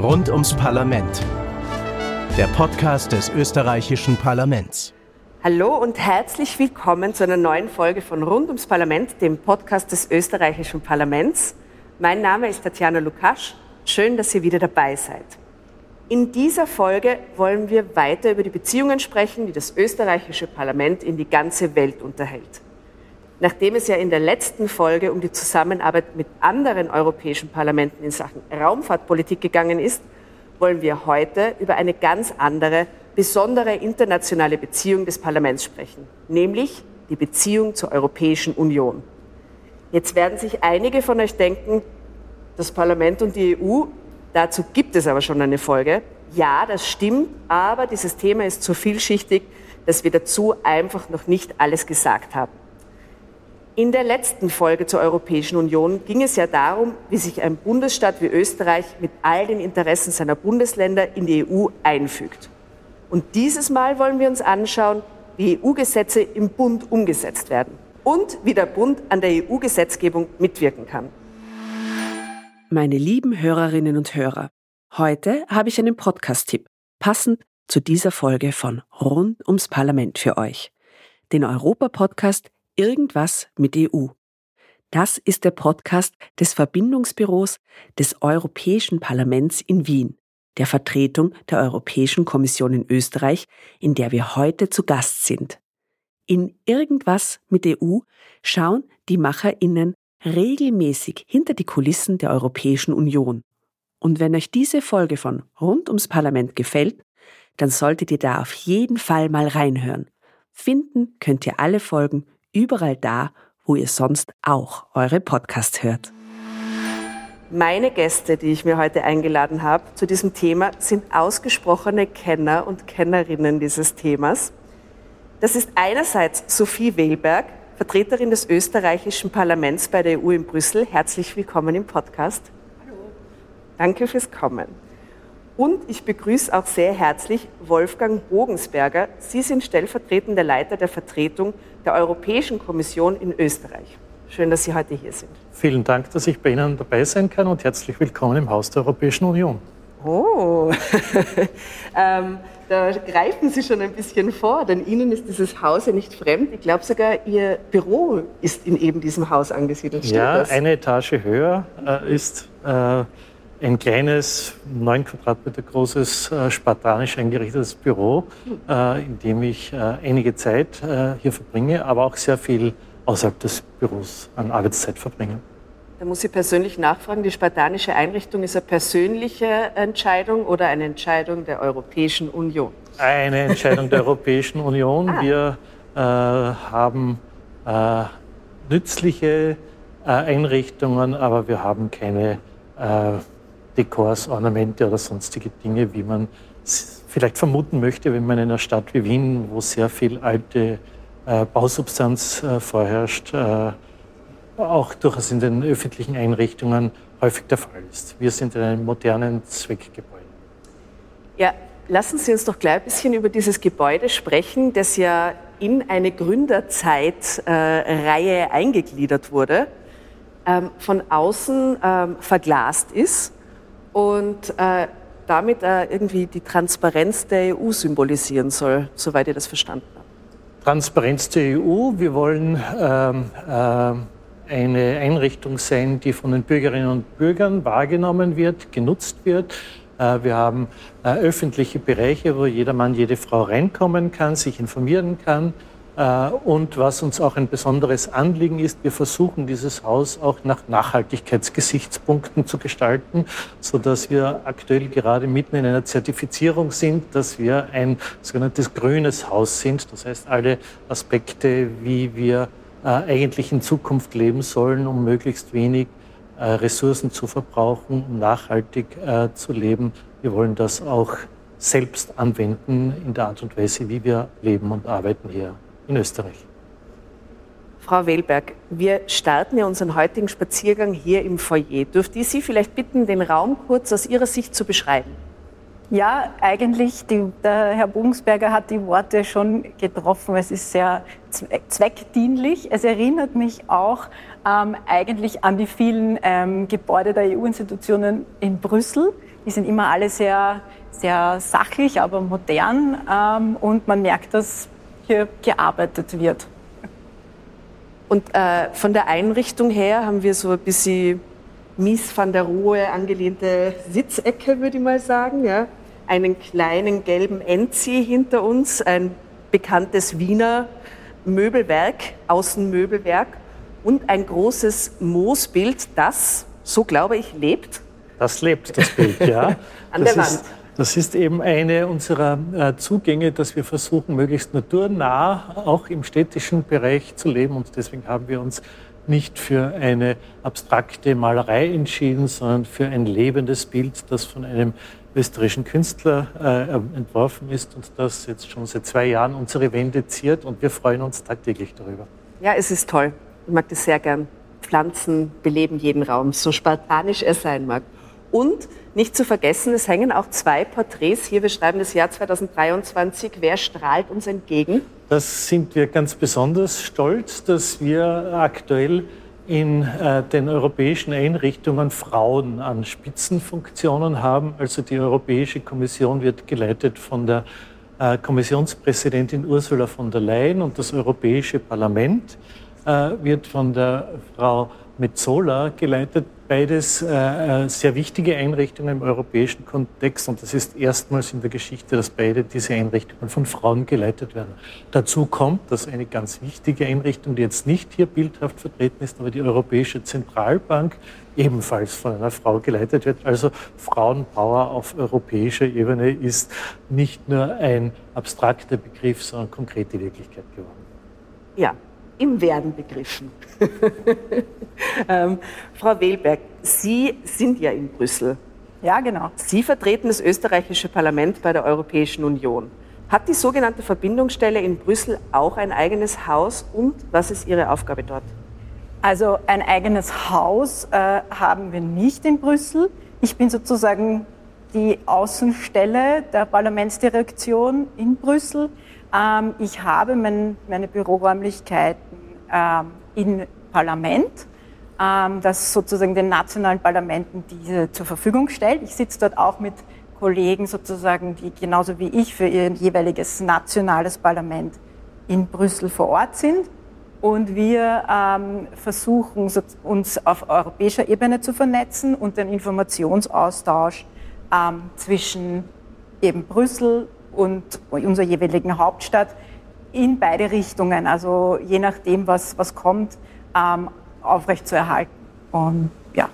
Rund ums Parlament. Der Podcast des österreichischen Parlaments. Hallo und herzlich willkommen zu einer neuen Folge von Rund ums Parlament, dem Podcast des österreichischen Parlaments. Mein Name ist Tatjana Lukasch. Schön, dass ihr wieder dabei seid. In dieser Folge wollen wir weiter über die Beziehungen sprechen, die das österreichische Parlament in die ganze Welt unterhält. Nachdem es ja in der letzten Folge um die Zusammenarbeit mit anderen europäischen Parlamenten in Sachen Raumfahrtpolitik gegangen ist, wollen wir heute über eine ganz andere, besondere internationale Beziehung des Parlaments sprechen, nämlich die Beziehung zur Europäischen Union. Jetzt werden sich einige von euch denken, das Parlament und die EU, dazu gibt es aber schon eine Folge. Ja, das stimmt, aber dieses Thema ist so vielschichtig, dass wir dazu einfach noch nicht alles gesagt haben. In der letzten Folge zur Europäischen Union ging es ja darum, wie sich ein Bundesstaat wie Österreich mit all den Interessen seiner Bundesländer in die EU einfügt. Und dieses Mal wollen wir uns anschauen, wie EU-Gesetze im Bund umgesetzt werden und wie der Bund an der EU-Gesetzgebung mitwirken kann. Meine lieben Hörerinnen und Hörer, heute habe ich einen Podcast-Tipp, passend zu dieser Folge von Rund ums Parlament für euch. Den Europa-Podcast Irgendwas mit EU. Das ist der Podcast des Verbindungsbüros des Europäischen Parlaments in Wien, der Vertretung der Europäischen Kommission in Österreich, in der wir heute zu Gast sind. In Irgendwas mit EU schauen die Macherinnen regelmäßig hinter die Kulissen der Europäischen Union. Und wenn euch diese Folge von Rund ums Parlament gefällt, dann solltet ihr da auf jeden Fall mal reinhören. Finden könnt ihr alle Folgen überall da, wo ihr sonst auch eure Podcasts hört. Meine Gäste, die ich mir heute eingeladen habe zu diesem Thema, sind ausgesprochene Kenner und Kennerinnen dieses Themas. Das ist einerseits Sophie Wehlberg, Vertreterin des österreichischen Parlaments bei der EU in Brüssel. Herzlich willkommen im Podcast. Hallo. Danke fürs Kommen. Und ich begrüße auch sehr herzlich Wolfgang Bogensberger. Sie sind stellvertretender Leiter der Vertretung der Europäischen Kommission in Österreich. Schön, dass Sie heute hier sind. Vielen Dank, dass ich bei Ihnen dabei sein kann und herzlich willkommen im Haus der Europäischen Union. Oh, ähm, da greifen Sie schon ein bisschen vor, denn Ihnen ist dieses Haus ja nicht fremd. Ich glaube sogar, Ihr Büro ist in eben diesem Haus angesiedelt. ja, das? eine Etage höher äh, ist äh, ein kleines, neun Quadratmeter großes, äh, spartanisch eingerichtetes Büro, äh, in dem ich äh, einige Zeit äh, hier verbringe, aber auch sehr viel außerhalb des Büros an Arbeitszeit verbringe. Da muss ich persönlich nachfragen, die spartanische Einrichtung ist eine persönliche Entscheidung oder eine Entscheidung der Europäischen Union? Eine Entscheidung der Europäischen Union. Ah. Wir äh, haben äh, nützliche Einrichtungen, aber wir haben keine Dekors, Ornamente oder sonstige Dinge, wie man vielleicht vermuten möchte, wenn man in einer Stadt wie Wien, wo sehr viel alte äh, Bausubstanz äh, vorherrscht, äh, auch durchaus in den öffentlichen Einrichtungen häufig der Fall ist. Wir sind in einem modernen Zweckgebäude. Ja, lassen Sie uns doch gleich ein bisschen über dieses Gebäude sprechen, das ja in eine Gründerzeitreihe äh, eingegliedert wurde, ähm, von außen ähm, verglast ist und äh, damit äh, irgendwie die Transparenz der EU symbolisieren soll, soweit ihr das verstanden habt. Transparenz der EU. Wir wollen ähm, äh, eine Einrichtung sein, die von den Bürgerinnen und Bürgern wahrgenommen wird, genutzt wird. Äh, wir haben äh, öffentliche Bereiche, wo jeder Mann, jede Frau reinkommen kann, sich informieren kann, und was uns auch ein besonderes Anliegen ist, wir versuchen dieses Haus auch nach Nachhaltigkeitsgesichtspunkten zu gestalten, sodass wir aktuell gerade mitten in einer Zertifizierung sind, dass wir ein sogenanntes grünes Haus sind. Das heißt, alle Aspekte, wie wir äh, eigentlich in Zukunft leben sollen, um möglichst wenig äh, Ressourcen zu verbrauchen, um nachhaltig zu leben. Wir wollen das auch selbst anwenden in der Art und Weise, wie wir leben und arbeiten hier in Österreich. Frau Wehlberg, wir starten ja unseren heutigen Spaziergang hier im Foyer. Dürfte ich Sie vielleicht bitten, den Raum kurz aus Ihrer Sicht zu beschreiben? Ja, eigentlich, die, der Herr Bogensberger hat die Worte schon getroffen. Es ist sehr zweckdienlich. Es erinnert mich auch ähm, eigentlich an die vielen ähm, Gebäude der EU-Institutionen in Brüssel. Die sind immer alle sehr, sehr sachlich, aber modern ähm, und man merkt, dass hier gearbeitet wird. Und äh, von der Einrichtung her haben wir so ein bisschen Mies van der Rohe angelehnte Sitzecke, würde ich mal sagen. Ja. Einen kleinen gelben Enzi hinter uns, ein bekanntes Wiener Möbelwerk, Außenmöbelwerk und ein großes Moosbild, das, so glaube ich, lebt. Das lebt, das Bild, ja. An das der ist, Wand. Das ist eben eine unserer äh, Zugänge, dass wir versuchen, möglichst naturnah auch im städtischen Bereich zu leben. Und deswegen haben wir uns nicht für eine abstrakte Malerei entschieden, sondern für ein lebendes Bild, das von einem österreichischen Künstler äh, entworfen ist und das jetzt schon seit zwei Jahren unsere Wände ziert. Und wir freuen uns tagtäglich darüber. Ja, es ist toll. Ich mag das sehr gern. Pflanzen beleben jeden Raum, so spartanisch er sein mag. Und nicht zu vergessen, es hängen auch zwei Porträts hier. Wir schreiben das Jahr 2023. Wer strahlt uns entgegen? Das sind wir ganz besonders stolz, dass wir aktuell in äh, den europäischen Einrichtungen Frauen an Spitzenfunktionen haben. Also die Europäische Kommission wird geleitet von der äh, Kommissionspräsidentin Ursula von der Leyen und das Europäische Parlament äh, wird von der Frau Metzola geleitet. Beides äh, äh, sehr wichtige Einrichtungen im europäischen Kontext und das ist erstmals in der Geschichte, dass beide diese Einrichtungen von Frauen geleitet werden. Dazu kommt, dass eine ganz wichtige Einrichtung, die jetzt nicht hier bildhaft vertreten ist, aber die Europäische Zentralbank ebenfalls von einer Frau geleitet wird. Also Frauenpower auf europäischer Ebene ist nicht nur ein abstrakter Begriff, sondern konkrete Wirklichkeit geworden. Ja, im Werden begriffen. ähm, Frau Wehlberg, Sie sind ja in Brüssel. Ja, genau. Sie vertreten das österreichische Parlament bei der Europäischen Union. Hat die sogenannte Verbindungsstelle in Brüssel auch ein eigenes Haus und was ist Ihre Aufgabe dort? Also ein eigenes Haus äh, haben wir nicht in Brüssel. Ich bin sozusagen die Außenstelle der Parlamentsdirektion in Brüssel. Ähm, ich habe mein, meine Büroräumlichkeiten ähm, im Parlament, ähm, das sozusagen den nationalen Parlamenten diese zur Verfügung stellt. Ich sitze dort auch mit Kollegen sozusagen, die genauso wie ich für ihr jeweiliges nationales Parlament in Brüssel vor Ort sind. Und wir ähm, versuchen uns auf europäischer Ebene zu vernetzen und den Informationsaustausch ähm, zwischen eben Brüssel und unserer jeweiligen Hauptstadt in beide Richtungen, also je nachdem, was, was kommt, ähm, aufrechtzuerhalten. Und ja.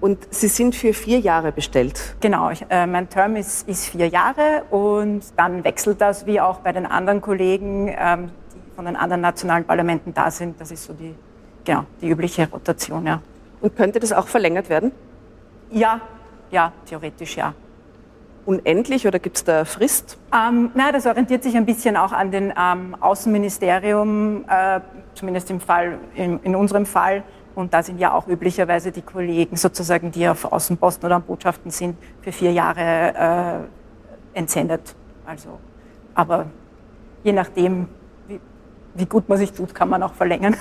Und Sie sind für vier Jahre bestellt. Genau, ich, äh, mein Term ist, ist vier Jahre und dann wechselt das wie auch bei den anderen Kollegen, ähm, die von den anderen nationalen Parlamenten da sind. Das ist so die, genau, die übliche Rotation, ja. Und könnte das auch verlängert werden? Ja, ja, theoretisch ja. Unendlich oder gibt es da Frist? Ähm, na, das orientiert sich ein bisschen auch an den ähm, Außenministerium, äh, zumindest im Fall, in, in, unserem Fall. Und da sind ja auch üblicherweise die Kollegen sozusagen, die auf Außenposten oder an Botschaften sind, für vier Jahre äh, entsendet. Also, aber je nachdem, wie, wie, gut man sich tut, kann man auch verlängern.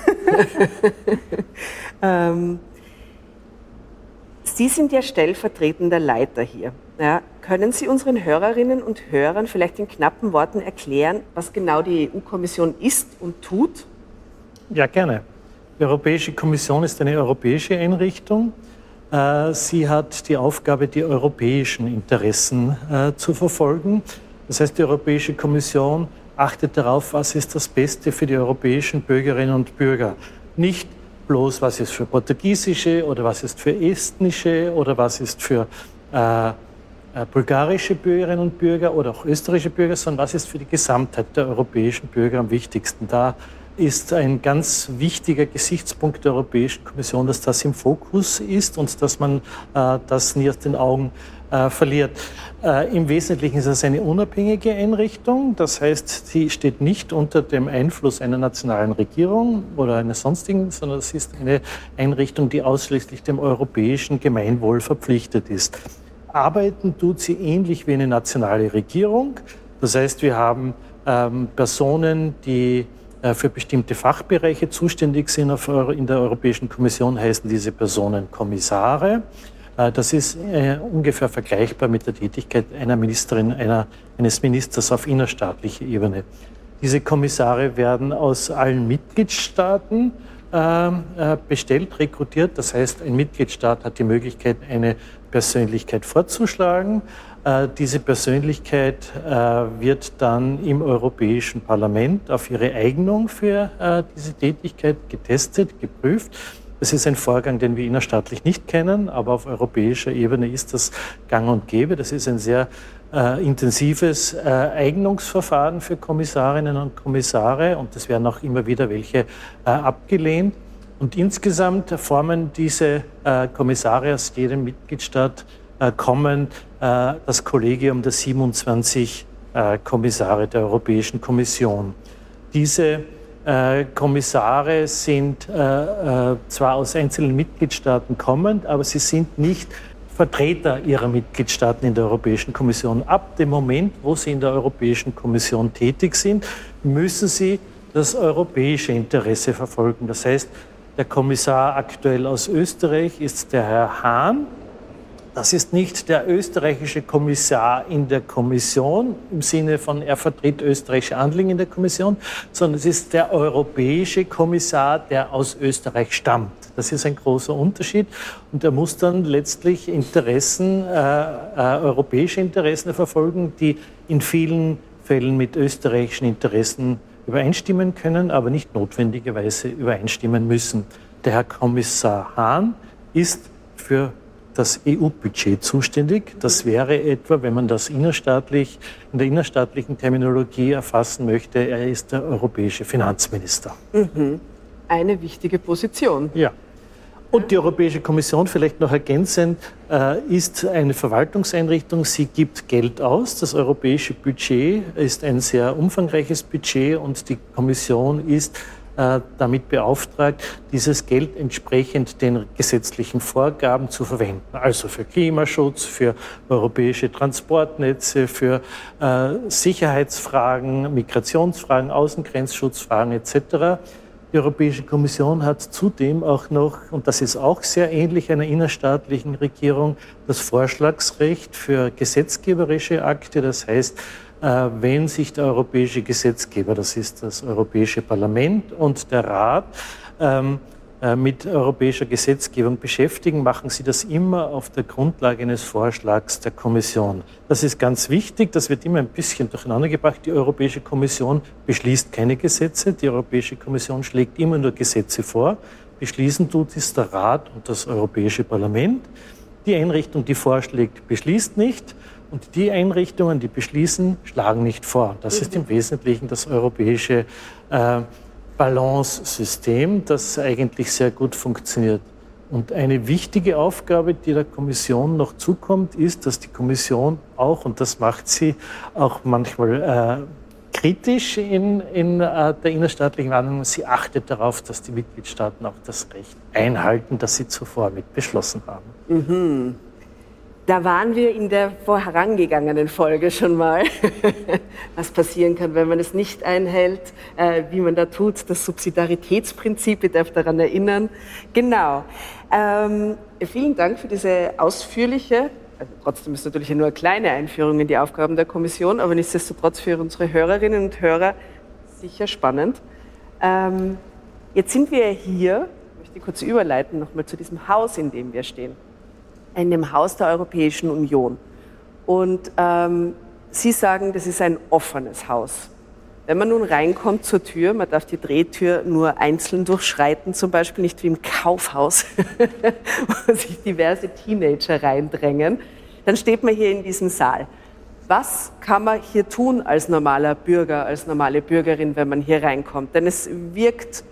ähm, Sie sind ja stellvertretender Leiter hier. Ja, können Sie unseren Hörerinnen und Hörern vielleicht in knappen Worten erklären, was genau die EU-Kommission ist und tut? Ja, gerne. Die Europäische Kommission ist eine europäische Einrichtung. Äh, sie hat die Aufgabe, die europäischen Interessen äh, zu verfolgen. Das heißt, die Europäische Kommission achtet darauf, was ist das Beste für die europäischen Bürgerinnen und Bürger. Nicht bloß, was ist für portugiesische oder was ist für estnische oder was ist für äh, bulgarische Bürgerinnen und Bürger oder auch österreichische Bürger, sondern was ist für die Gesamtheit der europäischen Bürger am wichtigsten. Da ist ein ganz wichtiger Gesichtspunkt der Europäischen Kommission, dass das im Fokus ist und dass man äh, das nie aus den Augen äh, verliert. Äh, Im Wesentlichen ist es eine unabhängige Einrichtung, das heißt, sie steht nicht unter dem Einfluss einer nationalen Regierung oder eines sonstigen, sondern es ist eine Einrichtung, die ausschließlich dem europäischen Gemeinwohl verpflichtet ist. Arbeiten tut sie ähnlich wie eine nationale Regierung. Das heißt, wir haben ähm, Personen, die äh, für bestimmte Fachbereiche zuständig sind in der Europäischen Kommission, heißen diese Personen Kommissare. Äh, das ist äh, ungefähr vergleichbar mit der Tätigkeit einer Ministerin, einer, eines Ministers auf innerstaatlicher Ebene. Diese Kommissare werden aus allen Mitgliedstaaten bestellt, rekrutiert. Das heißt, ein Mitgliedstaat hat die Möglichkeit, eine Persönlichkeit vorzuschlagen. Äh, diese Persönlichkeit äh, wird dann im Europäischen Parlament auf ihre Eignung für äh, diese Tätigkeit getestet, geprüft. Das ist ein Vorgang, den wir innerstaatlich nicht kennen, aber auf europäischer Ebene ist das gang und gäbe. Das ist ein sehr äh, intensives äh, Eignungsverfahren für Kommissarinnen und Kommissare und es werden auch immer wieder welche äh, abgelehnt. Und insgesamt formen diese Kommissare aus jedem Mitgliedstaat kommen äh, das Kollegium der 27 äh, Kommissare der Europäischen Kommission. Diese äh, Kommissare sind zwar aus einzelnen Mitgliedstaaten kommend, aber sie sind nicht Vertreter ihrer Mitgliedstaaten in der Europäischen Kommission. Ab dem Moment, wo sie in der Europäischen Kommission tätig sind, müssen sie das europäische Interesse verfolgen. Das heißt, der Kommissar aktuell aus Österreich ist der Herr Hahn, das ist nicht der österreichische Kommissar in der Kommission im Sinne von, er vertritt österreichische Anliegen in der Kommission, sondern es ist der europäische Kommissar, der aus Österreich stammt. Das ist ein großer Unterschied und er muss dann letztlich Interessen, äh, äh, europäische Interessen verfolgen, die in vielen Fällen mit österreichischen Interessen übereinstimmen können, aber nicht notwendigerweise übereinstimmen müssen. Der Herr Kommissar Hahn ist für das EU-Budget zuständig. Das wäre etwa, wenn man das innerstaatlich, in der innerstaatlichen Terminologie erfassen möchte, er ist der europäische Finanzminister. Mhm. Eine wichtige Position. Ja. Und die Europäische Kommission, vielleicht noch ergänzend, äh, ist eine Verwaltungseinrichtung. Sie gibt Geld aus. Das europäische Budget ist ein sehr umfangreiches Budget und die Kommission ist damit beauftragt, dieses Geld entsprechend den gesetzlichen Vorgaben zu verwenden. Also für Klimaschutz, für europäische Transportnetze, für äh, Sicherheitsfragen, Migrationsfragen, Außengrenzschutzfragen etc. Die Europäische Kommission hat zudem auch noch, und das ist auch sehr ähnlich einer innerstaatlichen Regierung, das Vorschlagsrecht für gesetzgeberische Akte. Das heißt, äh, wenn sich der europäische Gesetzgeber, das ist das Europäische Parlament und der Rat, ähm, äh, mit europäischer Gesetzgebung beschäftigen, machen sie das immer auf der Grundlage eines Vorschlags der Kommission. Das ist ganz wichtig, das wird immer ein bisschen durcheinandergebracht. Die Europäische Kommission beschließt keine Gesetze, die Europäische Kommission schlägt immer nur Gesetze vor. Beschließen tut es der Rat und das Europäische Parlament. Die Einrichtung, die vorschlägt, beschließt nicht. Und die Einrichtungen, die beschließen, schlagen nicht vor. Das ist im Wesentlichen das europäische äh, Balance-System, das eigentlich sehr gut funktioniert. Und eine wichtige Aufgabe, die der Kommission noch zukommt, ist, dass die Kommission auch, und das macht sie auch manchmal äh, kritisch in, in äh, der innerstaatlichen Wahrnehmung, sie achtet darauf, dass die Mitgliedstaaten auch das Recht einhalten, das sie zuvor mit beschlossen haben. Mhm. Da waren wir in der vorherangegangenen Folge schon mal, was passieren kann, wenn man es nicht einhält, äh, wie man da tut. Das Subsidiaritätsprinzip, ich darf daran erinnern. Genau. Ähm, vielen Dank für diese ausführliche, also trotzdem ist natürlich nur eine kleine Einführung in die Aufgaben der Kommission, aber nichtsdestotrotz für unsere Hörerinnen und Hörer sicher spannend. Ähm, jetzt sind wir hier, ich möchte kurz überleiten, nochmal zu diesem Haus, in dem wir stehen in dem Haus der Europäischen Union. Und ähm, Sie sagen, das ist ein offenes Haus. Wenn man nun reinkommt zur Tür, man darf die Drehtür nur einzeln durchschreiten, zum Beispiel nicht wie im Kaufhaus, wo sich diverse Teenager reindrängen, dann steht man hier in diesem Saal. Was kann man hier tun als normaler Bürger, als normale Bürgerin, wenn man hier reinkommt? Denn es wirkt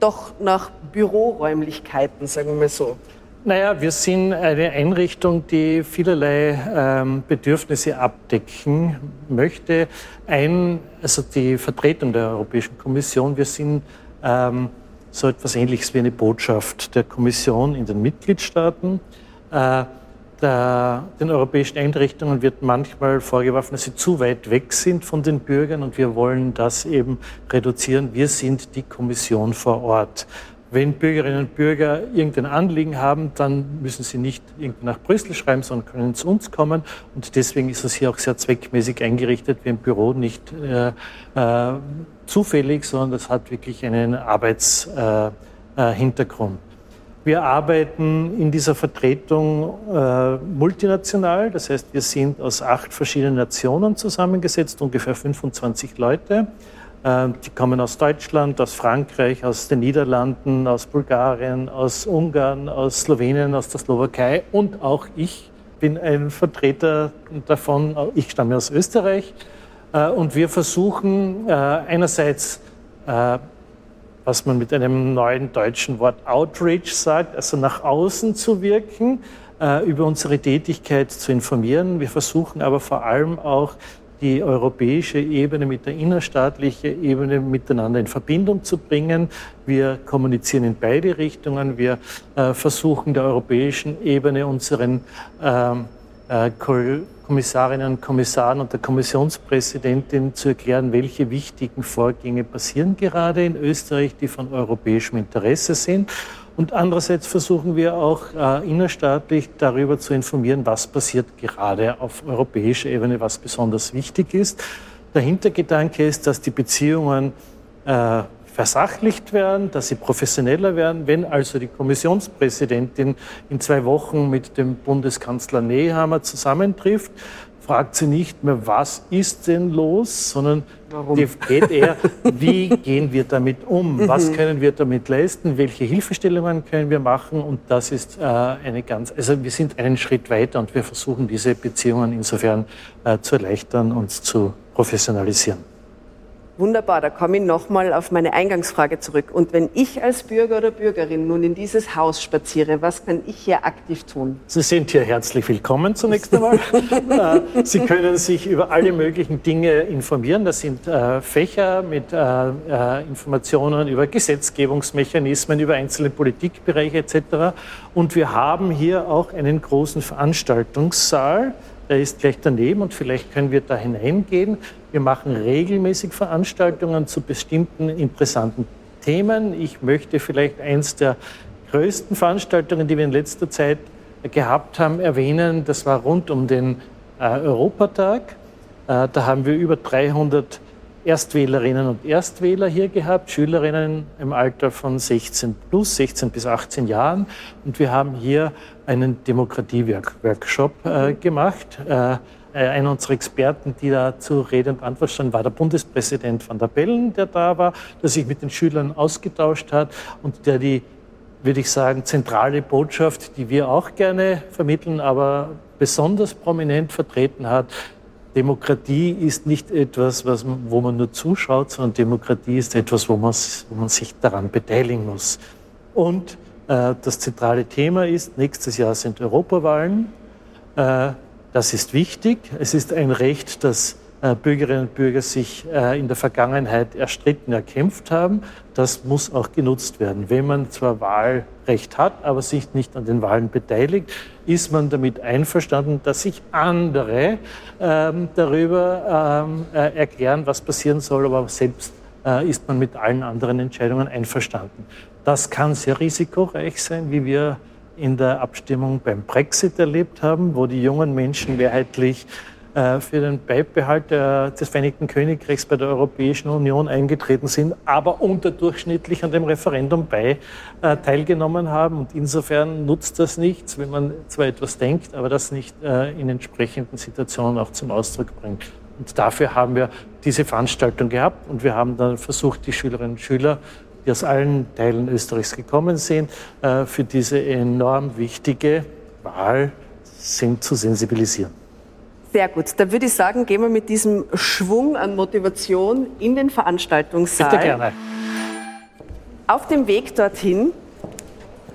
doch nach Büroräumlichkeiten, sagen wir mal so. Naja, wir sind eine Einrichtung, die vielerlei ähm, Bedürfnisse abdecken möchte. Ein, also die Vertretung der Europäischen Kommission, wir sind ähm, so etwas Ähnliches wie eine Botschaft der Kommission in den Mitgliedstaaten. Äh, der, den europäischen Einrichtungen wird manchmal vorgeworfen, dass sie zu weit weg sind von den Bürgern und wir wollen das eben reduzieren. Wir sind die Kommission vor Ort. Wenn Bürgerinnen und Bürger irgendein Anliegen haben, dann müssen sie nicht nach Brüssel schreiben, sondern können zu uns kommen. Und deswegen ist es hier auch sehr zweckmäßig eingerichtet, wie ein Büro nicht äh, äh, zufällig, sondern das hat wirklich einen Arbeitshintergrund. Äh, äh wir arbeiten in dieser Vertretung äh, multinational, das heißt, wir sind aus acht verschiedenen Nationen zusammengesetzt, ungefähr 25 Leute. Ähm, die kommen aus Deutschland, aus Frankreich, aus den Niederlanden, aus Bulgarien, aus Ungarn, aus Slowenien, aus der Slowakei und auch ich bin ein Vertreter davon. Ich stamme aus Österreich äh, und wir versuchen äh, einerseits, äh, was man mit einem neuen deutschen Wort Outreach sagt, also nach außen zu wirken, über unsere Tätigkeit zu informieren. Wir versuchen aber vor allem auch die europäische Ebene mit der innerstaatlichen Ebene miteinander in Verbindung zu bringen. Wir kommunizieren in beide Richtungen. Wir äh, versuchen der europäischen Ebene unseren ähm, äh, Kommissarinnen und Kommissaren und der Kommissionspräsidentin zu erklären, welche wichtigen Vorgänge passieren gerade in Österreich, die von europäischem Interesse sind. Und andererseits versuchen wir auch äh, innerstaatlich darüber zu informieren, was passiert gerade auf europäischer Ebene, was besonders wichtig ist. Der Hintergedanke ist, dass die Beziehungen äh, versachlicht werden, dass sie professioneller werden. Wenn also die Kommissionspräsidentin in zwei Wochen mit dem Bundeskanzler Nehammer zusammentrifft, fragt sie nicht mehr, was ist denn los, sondern Warum? geht eher, wie gehen wir damit um, was mhm. können wir damit leisten, welche Hilfestellungen können wir machen und das ist äh, eine ganz, also wir sind einen Schritt weiter und wir versuchen diese Beziehungen insofern äh, zu erleichtern und zu professionalisieren. Wunderbar, da komme ich nochmal auf meine Eingangsfrage zurück. Und wenn ich als Bürger oder Bürgerin nun in dieses Haus spaziere, was kann ich hier aktiv tun? Sie sind hier herzlich willkommen zunächst einmal. Äh, Sie können sich über alle möglichen Dinge informieren. Das sind äh, Fächer mit äh, äh, Informationen über Gesetzgebungsmechanismen, über einzelne Politikbereiche etc. Und wir haben hier auch einen großen Veranstaltungssaal der ist gleich daneben und vielleicht können wir da hineingehen. Wir machen regelmäßig Veranstaltungen zu bestimmten interessanten Themen. Ich möchte vielleicht eins der größten Veranstaltungen, die wir in letzter Zeit gehabt haben, erwähnen. Das war rund um den äh, Europatag. Äh, da haben wir über 300 Erstwählerinnen und Erstwähler hier gehabt, Schülerinnen im Alter von 16 plus, 16 bis 18 Jahren. Und wir haben hier einen Demokratie-Workshop äh, gemacht. Äh, äh, einer unserer Experten, die da zu Rede und Antwort stand, war der Bundespräsident van der Bellen, der da war, der sich mit den Schülern ausgetauscht hat und der die, würde ich sagen, zentrale Botschaft, die wir auch gerne vermitteln, aber besonders prominent vertreten hat, Demokratie ist nicht etwas, was, wo man nur zuschaut, sondern Demokratie ist etwas, wo man, wo man sich daran beteiligen muss. Und äh, das zentrale Thema ist, nächstes Jahr sind Europawahlen. Äh, das ist wichtig. Es ist ein Recht, das äh, Bürgerinnen und Bürger sich äh, in der Vergangenheit erstritten, erkämpft haben. Das muss auch genutzt werden. Wenn man zwar Wahlrecht hat, aber sich nicht an den Wahlen beteiligt, ist man damit einverstanden, dass sich andere ähm, darüber ähm, äh, erklären, was passieren soll, aber selbst äh, ist man mit allen anderen Entscheidungen einverstanden. Das kann sehr risikoreich sein, wie wir in der Abstimmung beim Brexit erlebt haben, wo die jungen Menschen mehrheitlich für den Beibehalt des Vereinigten Königreichs bei der Europäischen Union eingetreten sind, aber unterdurchschnittlich an dem Referendum bei äh, teilgenommen haben. Und insofern nutzt das nichts, wenn man zwar etwas denkt, aber das nicht äh, in entsprechenden Situationen auch zum Ausdruck bringt. Und dafür haben wir diese Veranstaltung gehabt und wir haben dann versucht, die Schülerinnen und Schüler, die aus allen Teilen Österreichs gekommen sind, für diese enorm wichtige Wahl sind zu sensibilisieren. Sehr gut. Da würde ich sagen, gehen wir mit diesem Schwung an Motivation in den Veranstaltungssaal. Bitte gerne. Auf dem Weg dorthin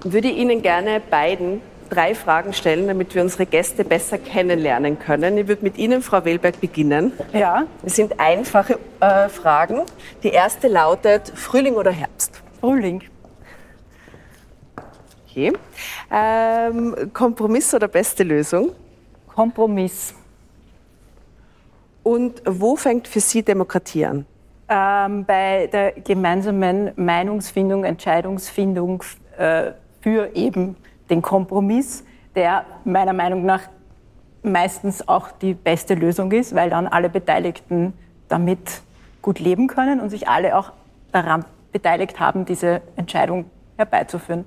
würde ich Ihnen gerne beiden drei Fragen stellen, damit wir unsere Gäste besser kennenlernen können. Ich würde mit Ihnen, Frau Welberg, beginnen. Ja. Es sind einfache äh, Fragen. Die erste lautet Frühling oder Herbst? Frühling. Okay. Ähm, Kompromiss oder beste Lösung? Kompromiss. Und wo fängt für Sie Demokratie an? Ähm, bei der gemeinsamen Meinungsfindung, Entscheidungsfindung äh, für eben den Kompromiss, der meiner Meinung nach meistens auch die beste Lösung ist, weil dann alle Beteiligten damit gut leben können und sich alle auch daran beteiligt haben, diese Entscheidung herbeizuführen.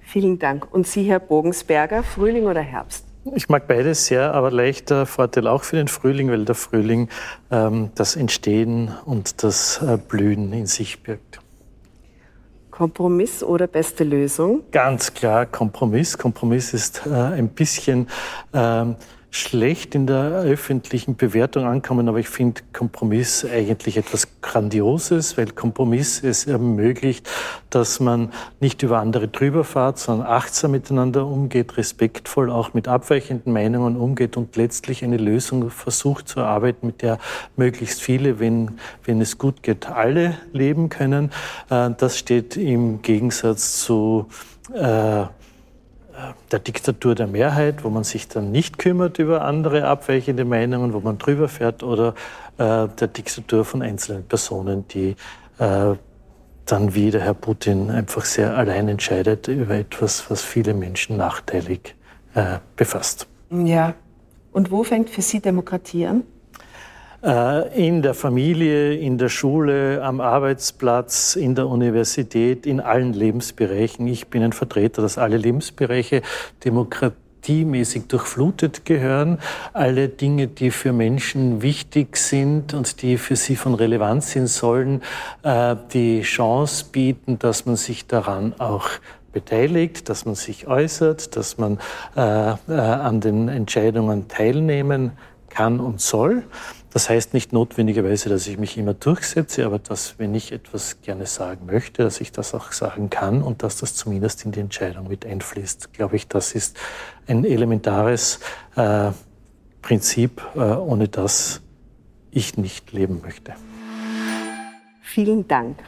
Vielen Dank. Und Sie, Herr Bogensberger, Frühling oder Herbst? Ich mag beides sehr, aber leichter Vorteil auch für den Frühling, weil der Frühling ähm, das Entstehen und das äh, Blühen in sich birgt. Kompromiss oder beste Lösung? Ganz klar Kompromiss. Kompromiss ist äh, ein bisschen ähm, schlecht in der öffentlichen Bewertung ankommen, aber ich finde Kompromiss eigentlich etwas Grandioses, weil Kompromiss es ermöglicht, dass man nicht über andere drüber fährt, sondern achtsam miteinander umgeht, respektvoll auch mit abweichenden Meinungen umgeht und letztlich eine Lösung versucht zu erarbeiten, mit der möglichst viele, wenn, wenn es gut geht, alle leben können. Äh, das steht im Gegensatz zu äh, der Diktatur der Mehrheit, wo man sich dann nicht kümmert über andere abweichende Meinungen, wo man drüber fährt, oder äh, der Diktatur von einzelnen Personen, die äh, dann wie der Herr Putin einfach sehr allein entscheidet über etwas, was viele Menschen nachteilig äh, befasst. Ja. Und wo fängt für Sie Demokratie an? Äh, in der Familie, in der Schule, am Arbeitsplatz, in der Universität, in allen Lebensbereichen. Ich bin ein Vertreter, dass alle Lebensbereiche demokratiemäßig durchflutet gehören. Alle Dinge, die für Menschen wichtig sind und die für sie von Relevanz sind, sollen äh, die Chance bieten, dass man sich daran auch beteiligt, dass man sich äußert, dass man äh, an den Entscheidungen teilnehmen kann und soll. Das heißt nicht notwendigerweise, dass ich mich immer durchsetze, aber dass, wenn ich etwas gerne sagen möchte, dass ich das auch sagen kann und dass das zumindest in die Entscheidung mit einfließt. Glaube ich, das ist ein elementares äh, Prinzip, äh, ohne das ich nicht leben möchte. Vielen Dank.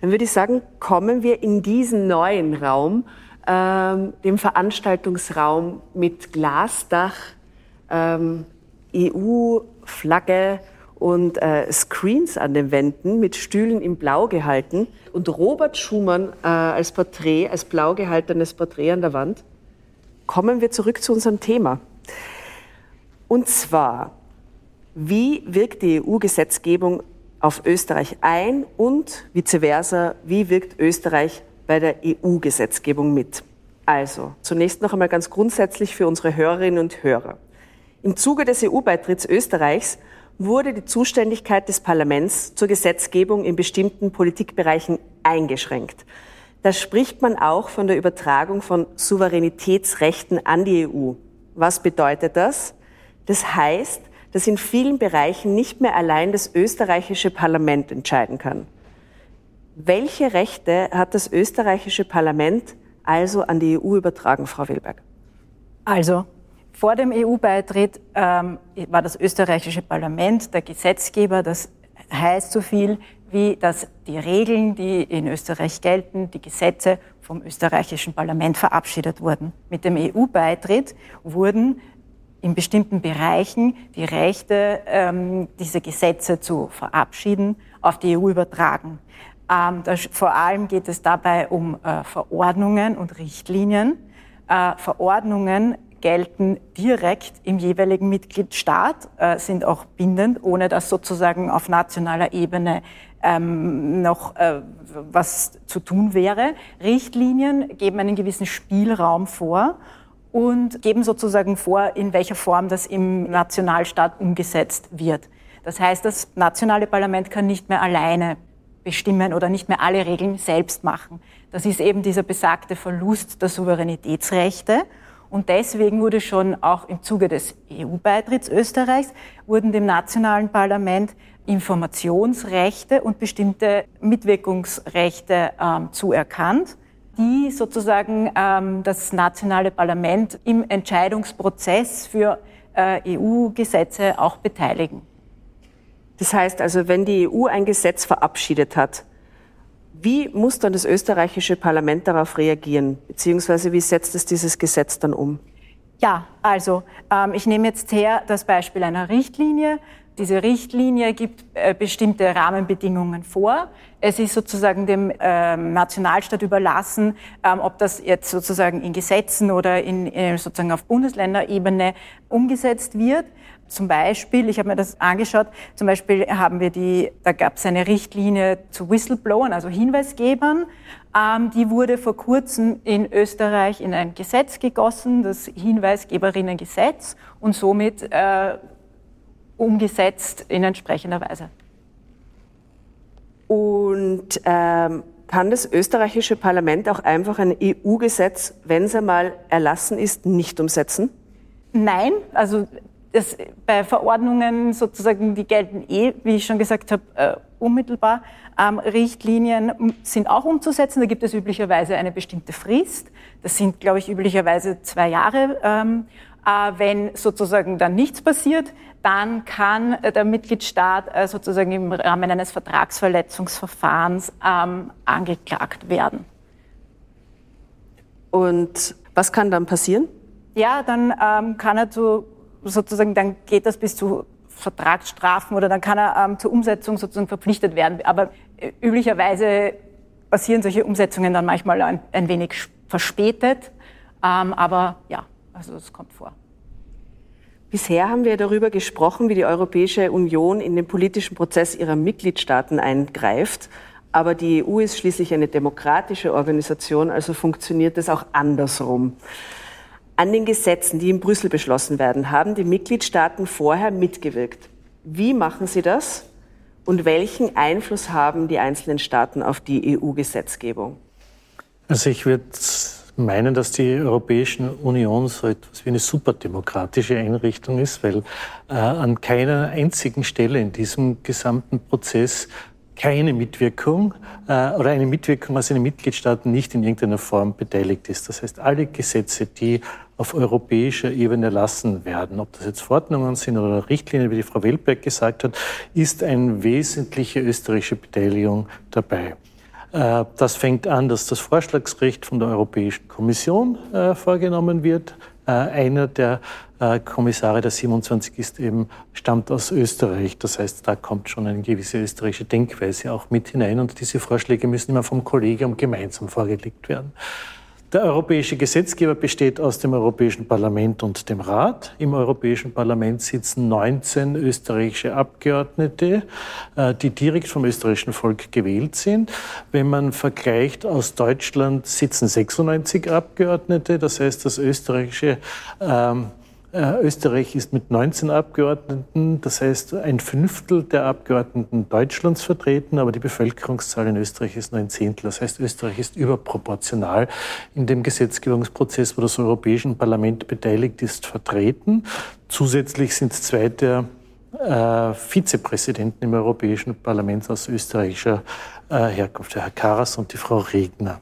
Dann würde ich sagen, kommen wir in diesen neuen Raum, ähm, dem Veranstaltungsraum mit Glasdach, ähm, EU-Flagge und äh, Screens an den Wänden mit Stühlen in Blau gehalten und Robert Schumann äh, als Porträt, als blau gehaltenes Porträt an der Wand. Kommen wir zurück zu unserem Thema. Und zwar, wie wirkt die EU-Gesetzgebung auf Österreich ein und vice versa, wie wirkt Österreich bei der EU-Gesetzgebung mit? Also, zunächst noch einmal ganz grundsätzlich für unsere Hörerinnen und Hörer. Im Zuge des EU-Beitritts Österreichs wurde die Zuständigkeit des Parlaments zur Gesetzgebung in bestimmten Politikbereichen eingeschränkt. Da spricht man auch von der Übertragung von Souveränitätsrechten an die EU. Was bedeutet das? Das heißt, dass in vielen Bereichen nicht mehr allein das österreichische Parlament entscheiden kann. Welche Rechte hat das österreichische Parlament also an die EU übertragen, Frau Wilberg? Also vor dem EU-Beitritt ähm, war das österreichische Parlament der Gesetzgeber. Das heißt so viel wie, dass die Regeln, die in Österreich gelten, die Gesetze vom österreichischen Parlament verabschiedet wurden. Mit dem EU-Beitritt wurden in bestimmten Bereichen die Rechte, ähm, diese Gesetze zu verabschieden, auf die EU übertragen. Ähm, das, vor allem geht es dabei um äh, Verordnungen und Richtlinien. Äh, Verordnungen gelten direkt im jeweiligen Mitgliedstaat, äh, sind auch bindend, ohne dass sozusagen auf nationaler Ebene ähm, noch äh, was zu tun wäre. Richtlinien geben einen gewissen Spielraum vor und geben sozusagen vor, in welcher Form das im Nationalstaat umgesetzt wird. Das heißt, das nationale Parlament kann nicht mehr alleine bestimmen oder nicht mehr alle Regeln selbst machen. Das ist eben dieser besagte Verlust der Souveränitätsrechte. Und deswegen wurde schon auch im Zuge des EU-Beitritts Österreichs, wurden dem nationalen Parlament Informationsrechte und bestimmte Mitwirkungsrechte ähm, zuerkannt, die sozusagen ähm, das nationale Parlament im Entscheidungsprozess für äh, EU-Gesetze auch beteiligen. Das heißt also, wenn die EU ein Gesetz verabschiedet hat, Wie muss dann das österreichische Parlament darauf reagieren? Beziehungsweise wie setzt es dieses Gesetz dann um? Ja, also ähm, ich nehme jetzt her das Beispiel einer Richtlinie. Diese Richtlinie gibt äh, bestimmte Rahmenbedingungen vor. Es ist sozusagen dem ähm, Nationalstaat überlassen, ähm, ob das jetzt sozusagen in Gesetzen oder in, äh, sozusagen auf Bundesländerebene umgesetzt wird. Zum Beispiel, ich habe mir das angeschaut, zum Beispiel haben wir die, da gab es eine Richtlinie zu Whistleblowern, also Hinweisgebern. Ähm, die wurde vor kurzem in Österreich in ein Gesetz gegossen, das Hinweisgeberinnengesetz, und somit äh, umgesetzt in entsprechender Weise. Und ähm, kann das österreichische Parlament auch einfach ein EU-Gesetz, wenn es einmal erlassen ist, nicht umsetzen? Nein, also das, bei Verordnungen sozusagen, die gelten eh, wie ich schon gesagt habe, äh, unmittelbar. Ähm, Richtlinien sind auch umzusetzen. Da gibt es üblicherweise eine bestimmte Frist. Das sind, glaube ich, üblicherweise zwei Jahre. Ähm, äh, wenn sozusagen dann nichts passiert, dann kann der Mitgliedstaat äh, sozusagen im Rahmen eines Vertragsverletzungsverfahrens ähm, angeklagt werden. Und was kann dann passieren? Ja, dann ähm, kann er zu sozusagen, dann geht das bis zu Vertragsstrafen oder dann kann er ähm, zur Umsetzung sozusagen verpflichtet werden. Aber äh, üblicherweise passieren solche Umsetzungen dann manchmal ein, ein wenig verspätet. Ähm, aber ja, also es kommt vor. Bisher haben wir darüber gesprochen, wie die Europäische Union in den politischen Prozess ihrer Mitgliedstaaten eingreift. Aber die EU ist schließlich eine demokratische Organisation, also funktioniert es auch andersrum. An den Gesetzen, die in Brüssel beschlossen werden, haben die Mitgliedstaaten vorher mitgewirkt. Wie machen sie das? Und welchen Einfluss haben die einzelnen Staaten auf die EU-Gesetzgebung? Also ich würde meinen, dass die Europäische Union so etwas wie eine superdemokratische Einrichtung ist, weil äh, an keiner einzigen Stelle in diesem gesamten Prozess keine Mitwirkung äh, oder eine Mitwirkung aus den Mitgliedstaaten nicht in irgendeiner Form beteiligt ist. Das heißt, alle Gesetze, die auf europäischer Ebene erlassen werden, ob das jetzt Verordnungen sind oder Richtlinien, wie die Frau Weltberg gesagt hat, ist eine wesentliche österreichische Beteiligung dabei. Äh, das fängt an, dass das Vorschlagsrecht von der Europäischen Kommission äh, vorgenommen wird. Äh, einer der Kommissare der 27 ist eben, stammt aus Österreich. Das heißt, da kommt schon eine gewisse österreichische Denkweise auch mit hinein und diese Vorschläge müssen immer vom Kollegium gemeinsam vorgelegt werden. Der europäische Gesetzgeber besteht aus dem Europäischen Parlament und dem Rat. Im Europäischen Parlament sitzen 19 österreichische Abgeordnete, äh, die direkt vom österreichischen Volk gewählt sind. Wenn man vergleicht, aus Deutschland sitzen 96 Abgeordnete. Das heißt, das österreichische ähm, äh, Österreich ist mit 19 Abgeordneten, das heißt ein Fünftel der Abgeordneten Deutschlands vertreten, aber die Bevölkerungszahl in Österreich ist nur ein Zehntel. Das heißt, Österreich ist überproportional in dem Gesetzgebungsprozess, wo das Europäische Parlament beteiligt ist, vertreten. Zusätzlich sind zwei der äh, Vizepräsidenten im Europäischen Parlament aus österreichischer äh, Herkunft, der Herr Karas und die Frau Regner.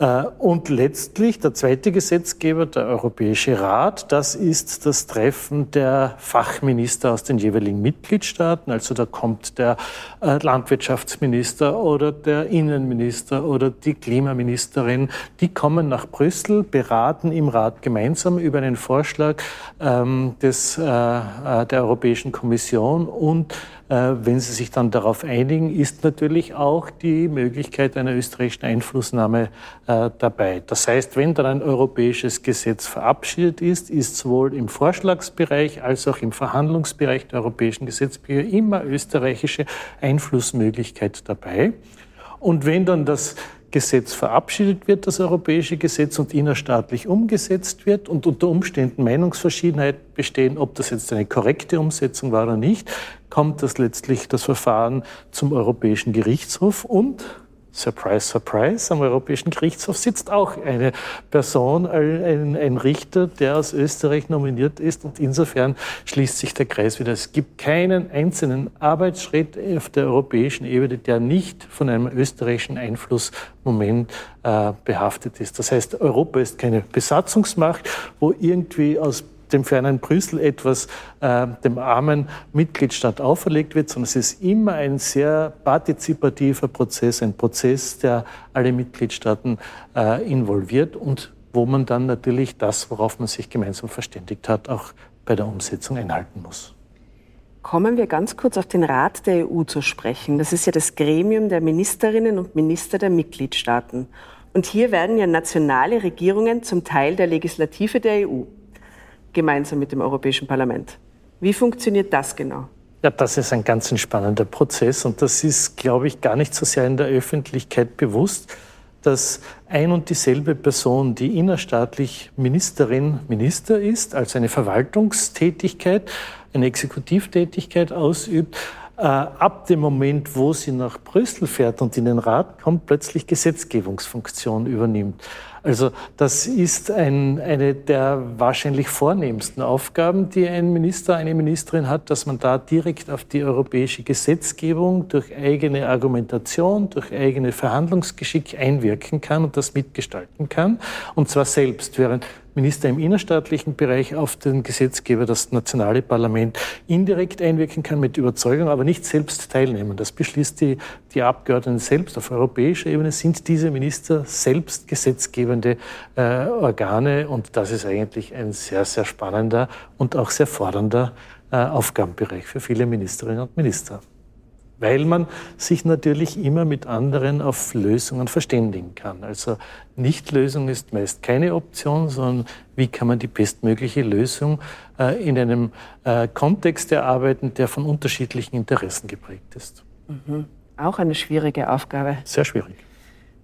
Äh, und letztlich der zweite Gesetzgeber, der Europäische Rat, das ist das Treffen der Fachminister aus den jeweiligen Mitgliedstaaten. Also da kommt der äh, Landwirtschaftsminister oder der Innenminister oder die Klimaministerin. Die kommen nach Brüssel, beraten im Rat gemeinsam über einen Vorschlag ähm, des, äh, der Europäischen Kommission und wenn sie sich dann darauf einigen, ist natürlich auch die Möglichkeit einer österreichischen Einflussnahme äh, dabei. Das heißt, wenn dann ein europäisches Gesetz verabschiedet ist, ist sowohl im Vorschlagsbereich als auch im Verhandlungsbereich der europäischen Gesetzbücher immer österreichische Einflussmöglichkeit dabei. Und wenn dann das Gesetz verabschiedet wird, das europäische Gesetz, und innerstaatlich umgesetzt wird und unter Umständen Meinungsverschiedenheit bestehen, ob das jetzt eine korrekte Umsetzung war oder nicht, kommt das letztlich das Verfahren zum Europäischen Gerichtshof und Surprise, surprise, am Europäischen Gerichtshof sitzt auch eine Person, ein, ein, Richter, der aus Österreich nominiert ist. Und insofern schließt sich der Kreis wieder. Es gibt keinen einzelnen Arbeitsschritt auf der europäischen Ebene, der nicht von einem österreichischen Einflussmoment äh, behaftet ist. Das heißt, Europa ist keine Besatzungsmacht, wo irgendwie aus dem fernen Brüssel etwas äh, dem armen Mitgliedstaat auferlegt wird, sondern es ist immer ein sehr partizipativer Prozess, ein Prozess, der alle Mitgliedstaaten äh, involviert und wo man dann natürlich das, worauf man sich gemeinsam verständigt hat, auch bei der Umsetzung einhalten muss. Kommen wir ganz kurz auf den Rat der EU zu sprechen. Das ist ja das Gremium der Ministerinnen und Minister der Mitgliedstaaten. Und hier werden ja nationale Regierungen zum Teil der Legislative der EU, gemeinsam mit dem Europäischen Parlament. Wie funktioniert das genau? Ja, das ist ein ganz spannender Prozess und das ist, glaube ich, gar nicht so sehr in der Öffentlichkeit bewusst, dass ein und dieselbe Person, die innerstaatlich Ministerin, Minister ist, als eine Verwaltungstätigkeit, eine Exekutivtätigkeit ausübt, ab dem Moment, wo sie nach Brüssel fährt und in den Rat kommt, plötzlich Gesetzgebungsfunktion übernimmt. Also das ist ein, eine der wahrscheinlich vornehmsten Aufgaben, die ein Minister, eine Ministerin hat, dass man da direkt auf die europäische Gesetzgebung durch eigene Argumentation, durch eigene Verhandlungsgeschick einwirken kann und das mitgestalten kann. Und zwar selbst, während Minister im innerstaatlichen Bereich auf den Gesetzgeber, das nationale Parlament, indirekt einwirken kann mit Überzeugung, aber nicht selbst teilnehmen. Das beschließt die, die Abgeordneten selbst. Auf europäischer Ebene sind diese Minister selbst gesetzgebende äh, Organe und das ist eigentlich ein sehr, sehr spannender und auch sehr fordernder äh, Aufgabenbereich für viele Ministerinnen und Minister weil man sich natürlich immer mit anderen auf Lösungen verständigen kann. Also Nichtlösung ist meist keine Option, sondern wie kann man die bestmögliche Lösung äh, in einem äh, Kontext erarbeiten, der von unterschiedlichen Interessen geprägt ist. Mhm. Auch eine schwierige Aufgabe. Sehr schwierig.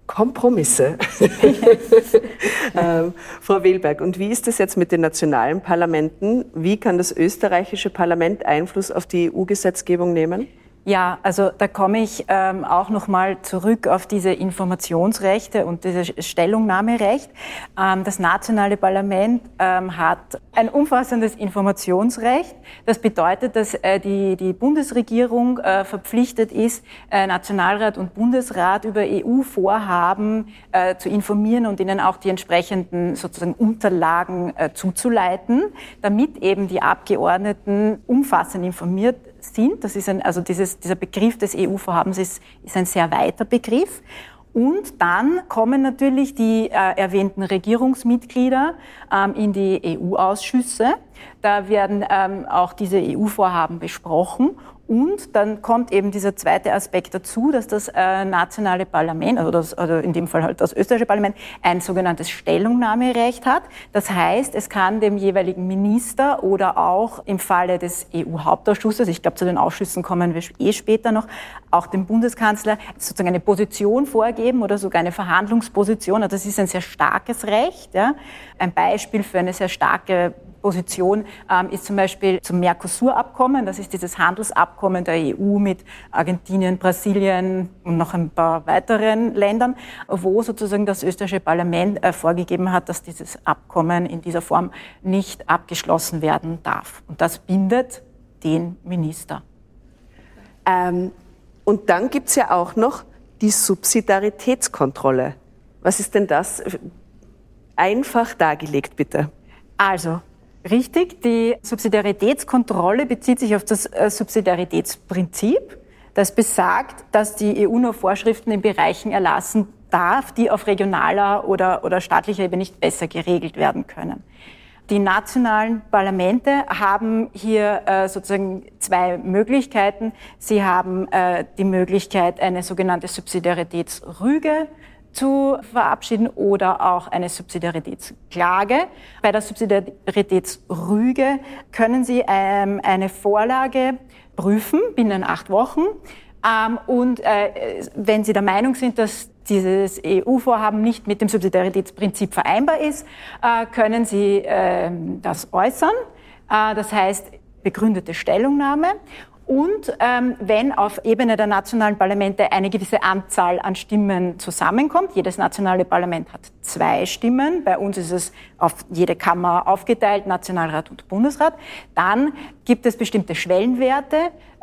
Kompromisse. ähm, Frau Wehlberg, und wie ist es jetzt mit den nationalen Parlamenten? Wie kann das österreichische Parlament Einfluss auf die EU-Gesetzgebung nehmen? Ja, also da komme ich ähm, auch noch mal zurück auf diese Informationsrechte und dieses Stellungnahmerecht. Ähm, das nationale Parlament ähm, hat ein umfassendes Informationsrecht. Das bedeutet, dass äh, die, die Bundesregierung äh, verpflichtet ist, äh, Nationalrat und Bundesrat über EU-Vorhaben äh, zu informieren und ihnen auch die entsprechenden sozusagen Unterlagen äh, zuzuleiten, damit eben die Abgeordneten umfassend informiert sind. Das ist ein, also dieses, dieser Begriff des EU-Vorhabens ist, ist ein sehr weiter Begriff. Und dann kommen natürlich die äh, erwähnten Regierungsmitglieder ähm, in die EU-Ausschüsse. Da werden ähm, auch diese EU-Vorhaben besprochen. Und dann kommt eben dieser zweite Aspekt dazu, dass das äh, nationale Parlament, also, das, also in dem Fall halt das österreichische Parlament, ein sogenanntes Stellungnahmerecht hat. Das heißt, es kann dem jeweiligen Minister oder auch im Falle des EU-Hauptausschusses, ich glaube, zu den Ausschüssen kommen wir eh später noch, auch dem Bundeskanzler sozusagen eine Position vorgeben oder sogar eine Verhandlungsposition. Also das ist ein sehr starkes Recht. Ja. Ein Beispiel für eine sehr starke Position ähm, ist zum Beispiel zum Mercosur-Abkommen. Das ist dieses Handelsabkommen der EU mit Argentinien, Brasilien und noch ein paar weiteren Ländern, wo sozusagen das österreichische Parlament äh, vorgegeben hat, dass dieses Abkommen in dieser Form nicht abgeschlossen werden darf. Und das bindet den Minister. Ähm, und dann gibt es ja auch noch die Subsidiaritätskontrolle. Was ist denn das? Einfach dargelegt, bitte. Also, Richtig, die Subsidiaritätskontrolle bezieht sich auf das äh, Subsidiaritätsprinzip. Das besagt, dass die EU nur Vorschriften in Bereichen erlassen darf, die auf regionaler oder, oder staatlicher Ebene nicht besser geregelt werden können. Die nationalen Parlamente haben hier äh, sozusagen zwei Möglichkeiten. Sie haben äh, die Möglichkeit, eine sogenannte Subsidiaritätsrüge zu verabschieden oder auch eine Subsidiaritätsklage. Bei der Subsidiaritätsrüge können Sie ähm, eine Vorlage prüfen binnen acht Wochen. Ähm, und äh, wenn Sie der Meinung sind, dass dieses EU-Vorhaben nicht mit dem Subsidiaritätsprinzip vereinbar ist, äh, können Sie äh, das äußern. Äh, das heißt, begründete Stellungnahme. Und ähm, wenn auf Ebene der nationalen Parlamente eine gewisse Anzahl an Stimmen zusammenkommt, jedes nationale Parlament hat zwei Stimmen, bei uns ist es auf jede Kammer aufgeteilt, Nationalrat und Bundesrat, dann gibt es bestimmte Schwellenwerte.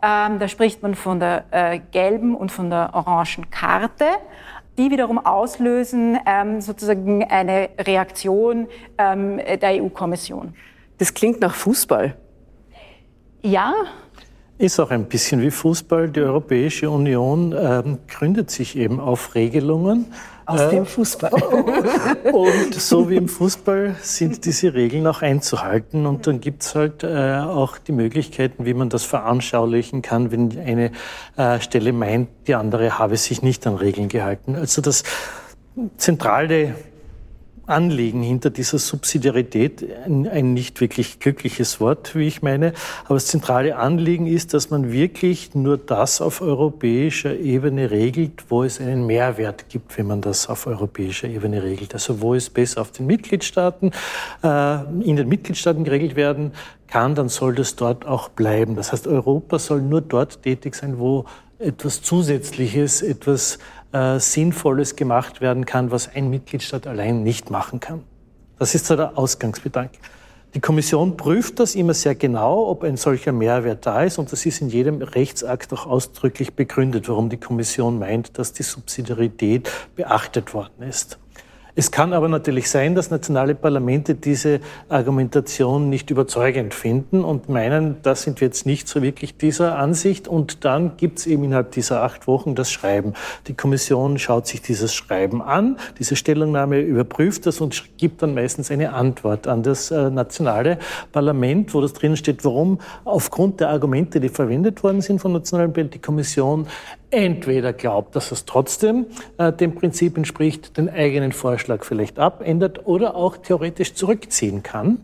Ähm, da spricht man von der äh, gelben und von der orangen Karte die wiederum auslösen ähm, sozusagen eine Reaktion ähm, der EU-Kommission. Das klingt nach Fußball. Ja, ist auch ein bisschen wie Fußball. Die Europäische Union ähm, gründet sich eben auf Regelungen. Aus äh, dem Fußball. und so wie im Fußball sind diese Regeln auch einzuhalten. Und dann gibt es halt äh, auch die Möglichkeiten, wie man das veranschaulichen kann, wenn eine äh, Stelle meint, die andere habe sich nicht an Regeln gehalten. Also das zentrale Anliegen hinter dieser Subsidiarität, ein, ein, nicht wirklich glückliches Wort, wie ich meine, aber das zentrale Anliegen ist, dass man wirklich nur das auf europäischer Ebene regelt, wo es einen Mehrwert gibt, wenn man das auf europäischer Ebene regelt. Also wo es besser auf den Mitgliedstaaten, äh, in den Mitgliedstaaten geregelt werden kann, dann soll das dort auch bleiben. Das heißt, Europa soll nur dort tätig sein, wo etwas Zusätzliches, etwas äh, Sinnvolles gemacht werden kann, was ein Mitgliedstaat allein nicht machen kann. Das ist so der Ausgangsgedanke. Die Kommission prüft das immer sehr genau, ob ein solcher Mehrwert da ist. Und das ist in jedem Rechtsakt auch ausdrücklich begründet, warum die Kommission meint, dass die Subsidiarität beachtet worden ist. Es kann aber natürlich sein, dass nationale Parlamente diese Argumentation nicht überzeugend finden und meinen, da sind wir jetzt nicht so wirklich dieser Ansicht. Und dann gibt es eben innerhalb dieser acht Wochen das Schreiben. Die Kommission schaut sich dieses Schreiben an, diese Stellungnahme überprüft das und gibt dann meistens eine Antwort an das äh, nationale Parlament, wo das drin steht, warum aufgrund der Argumente, die verwendet worden sind von nationalen Parlamenten, die Kommission entweder glaubt, dass es trotzdem äh, dem Prinzip entspricht, den eigenen Vorschlag vielleicht abändert oder auch theoretisch zurückziehen kann.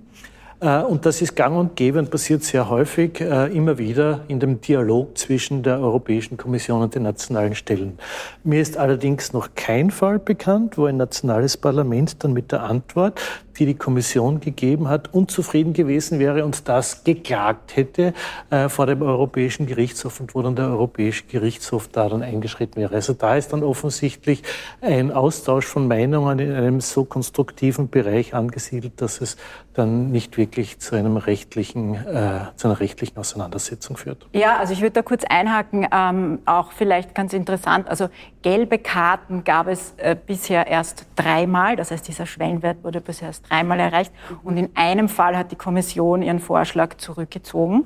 Äh, und das ist gang und gäbe und passiert sehr häufig äh, immer wieder in dem Dialog zwischen der Europäischen Kommission und den nationalen Stellen. Mir ist allerdings noch kein Fall bekannt, wo ein nationales Parlament dann mit der Antwort die die Kommission gegeben hat, unzufrieden gewesen wäre und das geklagt hätte äh, vor dem Europäischen Gerichtshof und wo dann der Europäische Gerichtshof da dann eingeschritten wäre. Also da ist dann offensichtlich ein Austausch von Meinungen in einem so konstruktiven Bereich angesiedelt, dass es dann nicht wirklich zu einem rechtlichen, äh, zu einer rechtlichen Auseinandersetzung führt. Ja, also ich würde da kurz einhaken, ähm, auch vielleicht ganz interessant. Also gelbe Karten gab es äh, bisher erst dreimal, das heißt dieser Schwellenwert wurde bisher erst dreimal erreicht. Und in einem Fall hat die Kommission ihren Vorschlag zurückgezogen.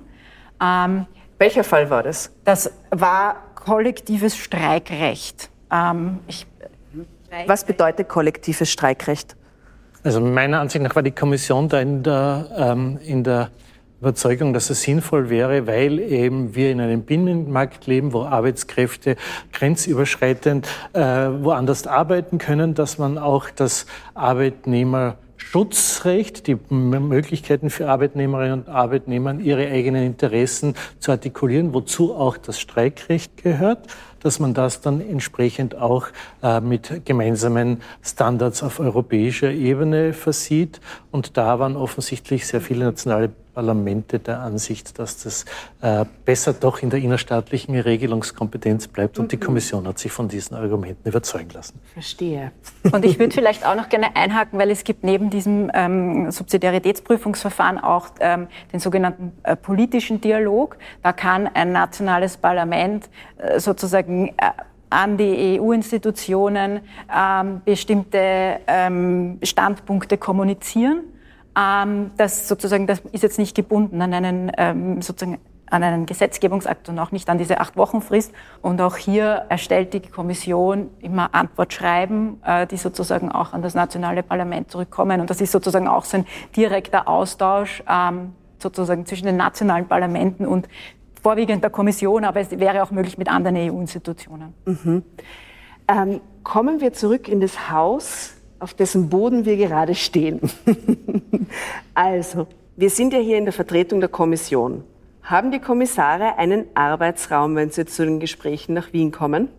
Ähm, Welcher Fall war das? Das war kollektives Streikrecht. Ähm, ich, Was bedeutet kollektives Streikrecht? Also meiner Ansicht nach war die Kommission da in der, ähm, in der Überzeugung, dass es sinnvoll wäre, weil eben wir in einem Binnenmarkt leben, wo Arbeitskräfte grenzüberschreitend äh, woanders arbeiten können, dass man auch das Arbeitnehmer Schutzrecht, die Möglichkeiten für Arbeitnehmerinnen und Arbeitnehmer, ihre eigenen Interessen zu artikulieren, wozu auch das Streikrecht gehört, dass man das dann entsprechend auch äh, mit gemeinsamen Standards auf europäischer Ebene versieht. Und da waren offensichtlich sehr viele nationale Parlamente der Ansicht, dass das äh, besser doch in der innerstaatlichen Regelungskompetenz bleibt. Und die mhm. Kommission hat sich von diesen Argumenten überzeugen lassen. Verstehe. Und ich würde vielleicht auch noch gerne einhaken, weil es gibt neben diesem ähm, Subsidiaritätsprüfungsverfahren auch ähm, den sogenannten äh, politischen Dialog. Da kann ein nationales Parlament äh, sozusagen äh, an die EU-Institutionen ähm, bestimmte ähm, Standpunkte kommunizieren ähm, das sozusagen, das ist jetzt nicht gebunden an einen ähm, sozusagen an einen Gesetzgebungsakt und auch nicht an diese acht Wochen Frist. Und auch hier erstellt die Kommission immer Antwortschreiben, äh, die sozusagen auch an das nationale Parlament zurückkommen. Und das ist sozusagen auch so ein direkter Austausch ähm, sozusagen zwischen den nationalen Parlamenten und vorwiegend der Kommission, aber es wäre auch möglich mit anderen EU-Institutionen. Mhm. Ähm, kommen wir zurück in das Haus auf dessen Boden wir gerade stehen. also, wir sind ja hier in der Vertretung der Kommission. Haben die Kommissare einen Arbeitsraum, wenn sie zu den Gesprächen nach Wien kommen?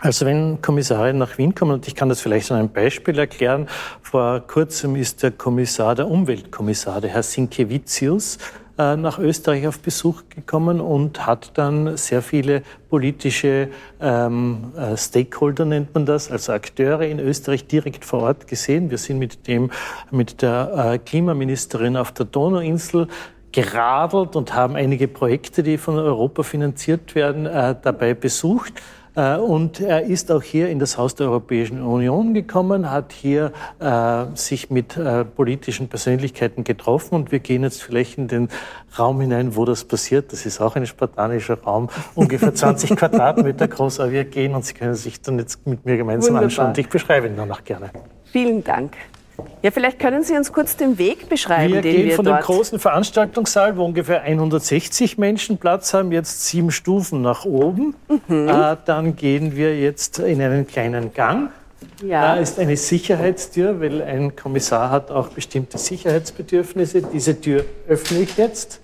Also wenn Kommissare nach Wien kommen, und ich kann das vielleicht an einem Beispiel erklären, vor kurzem ist der Kommissar, der Umweltkommissar, der Herr Sinkevicius, nach Österreich auf Besuch gekommen und hat dann sehr viele politische ähm, äh, Stakeholder, nennt man das, also Akteure in Österreich direkt vor Ort gesehen. Wir sind mit dem, mit der äh, Klimaministerin auf der Donauinsel geradelt und haben einige Projekte, die von Europa finanziert werden, äh, dabei besucht. Äh, und er ist auch hier in das Haus der Europäischen Union gekommen, hat hier äh, sich mit äh, politischen Persönlichkeiten getroffen und wir gehen jetzt vielleicht in den Raum hinein, wo das passiert. Das ist auch ein spartanischer Raum, ungefähr 20 Quadratmeter groß, aber wir gehen und Sie können sich dann jetzt mit mir gemeinsam Wunderbar. anschauen und ich beschreibe ihn danach gerne. Vielen Dank. Ja, vielleicht können Sie uns kurz den Weg beschreiben, wir den gehen wir von dort dem großen Veranstaltungssaal, wo ungefähr 160 Menschen Platz haben, jetzt sieben Stufen nach oben. Mhm. Äh, dann gehen wir jetzt in einen kleinen Gang. Ja. Da ist eine Sicherheitstür, weil ein Kommissar hat auch bestimmte Sicherheitsbedürfnisse. Diese Tür öffne ich jetzt.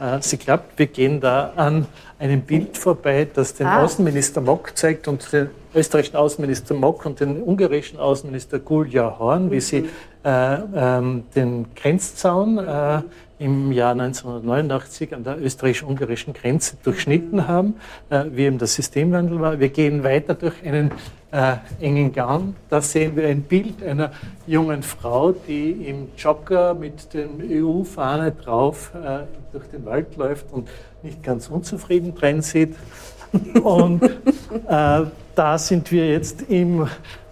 Äh, sie klappt. Wir gehen da an einem Bild vorbei, das den ah. Außenminister Mock zeigt und den österreichischen Außenminister Mock und den ungarischen Außenminister Gulja Horn, wie sie äh, ähm, den Grenzzaun äh, im Jahr 1989 an der österreichisch-ungarischen Grenze durchschnitten haben, äh, wie eben der Systemwandel war. Wir gehen weiter durch einen äh, engen Gang. Da sehen wir ein Bild einer jungen Frau, die im Jogger mit dem EU-Fahne drauf äh, durch den Wald läuft und nicht ganz unzufrieden drin sieht. Und äh, da sind wir jetzt im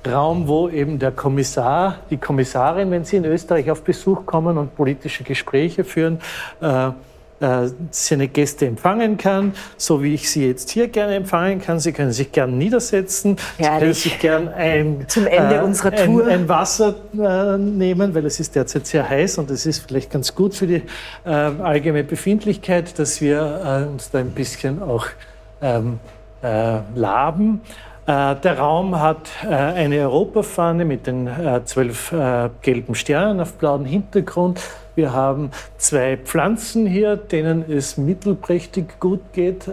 Raum, wo eben der Kommissar, die Kommissarin, wenn sie in Österreich auf Besuch kommen und politische Gespräche führen, äh, äh, seine Gäste empfangen kann, so wie ich Sie jetzt hier gerne empfangen kann. Sie können sich gerne niedersetzen. Herrlich. Sie können sich gerne ein, Zum Ende äh, unserer Tour. Ein, ein Wasser äh, nehmen, weil es ist derzeit sehr heiß und es ist vielleicht ganz gut für die äh, allgemeine Befindlichkeit, dass wir äh, uns da ein bisschen auch ähm, äh, laben. Der Raum hat eine Europafahne mit den zwölf gelben Sternen auf blauem Hintergrund. Wir haben zwei Pflanzen hier, denen es mittelprächtig gut geht.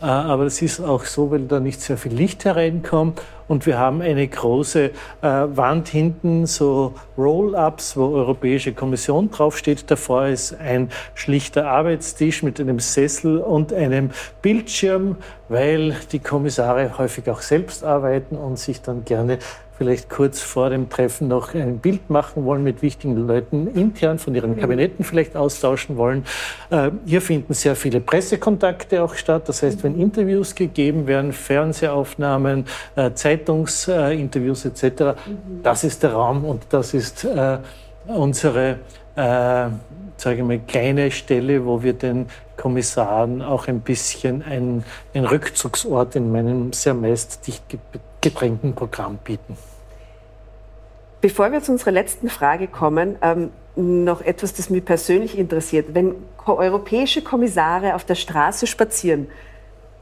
Aber es ist auch so, weil da nicht sehr viel Licht hereinkommt. Und wir haben eine große äh, Wand hinten, so Roll-ups, wo Europäische Kommission draufsteht. Davor ist ein schlichter Arbeitstisch mit einem Sessel und einem Bildschirm, weil die Kommissare häufig auch selbst arbeiten und sich dann gerne vielleicht kurz vor dem Treffen noch ein Bild machen wollen mit wichtigen Leuten intern von ihren mhm. Kabinetten vielleicht austauschen wollen. Äh, hier finden sehr viele Pressekontakte auch statt. Das heißt, wenn Interviews gegeben werden, Fernsehaufnahmen, äh, Zeitungsinterviews etc., mhm. das ist der Raum und das ist äh, unsere sage ich mal, kleine Stelle, wo wir den Kommissaren auch ein bisschen ein, ein Rückzugsort in meinem sehr meist dicht gedrängten Programm bieten. Bevor wir zu unserer letzten Frage kommen, ähm, noch etwas, das mich persönlich interessiert. Wenn europäische Kommissare auf der Straße spazieren,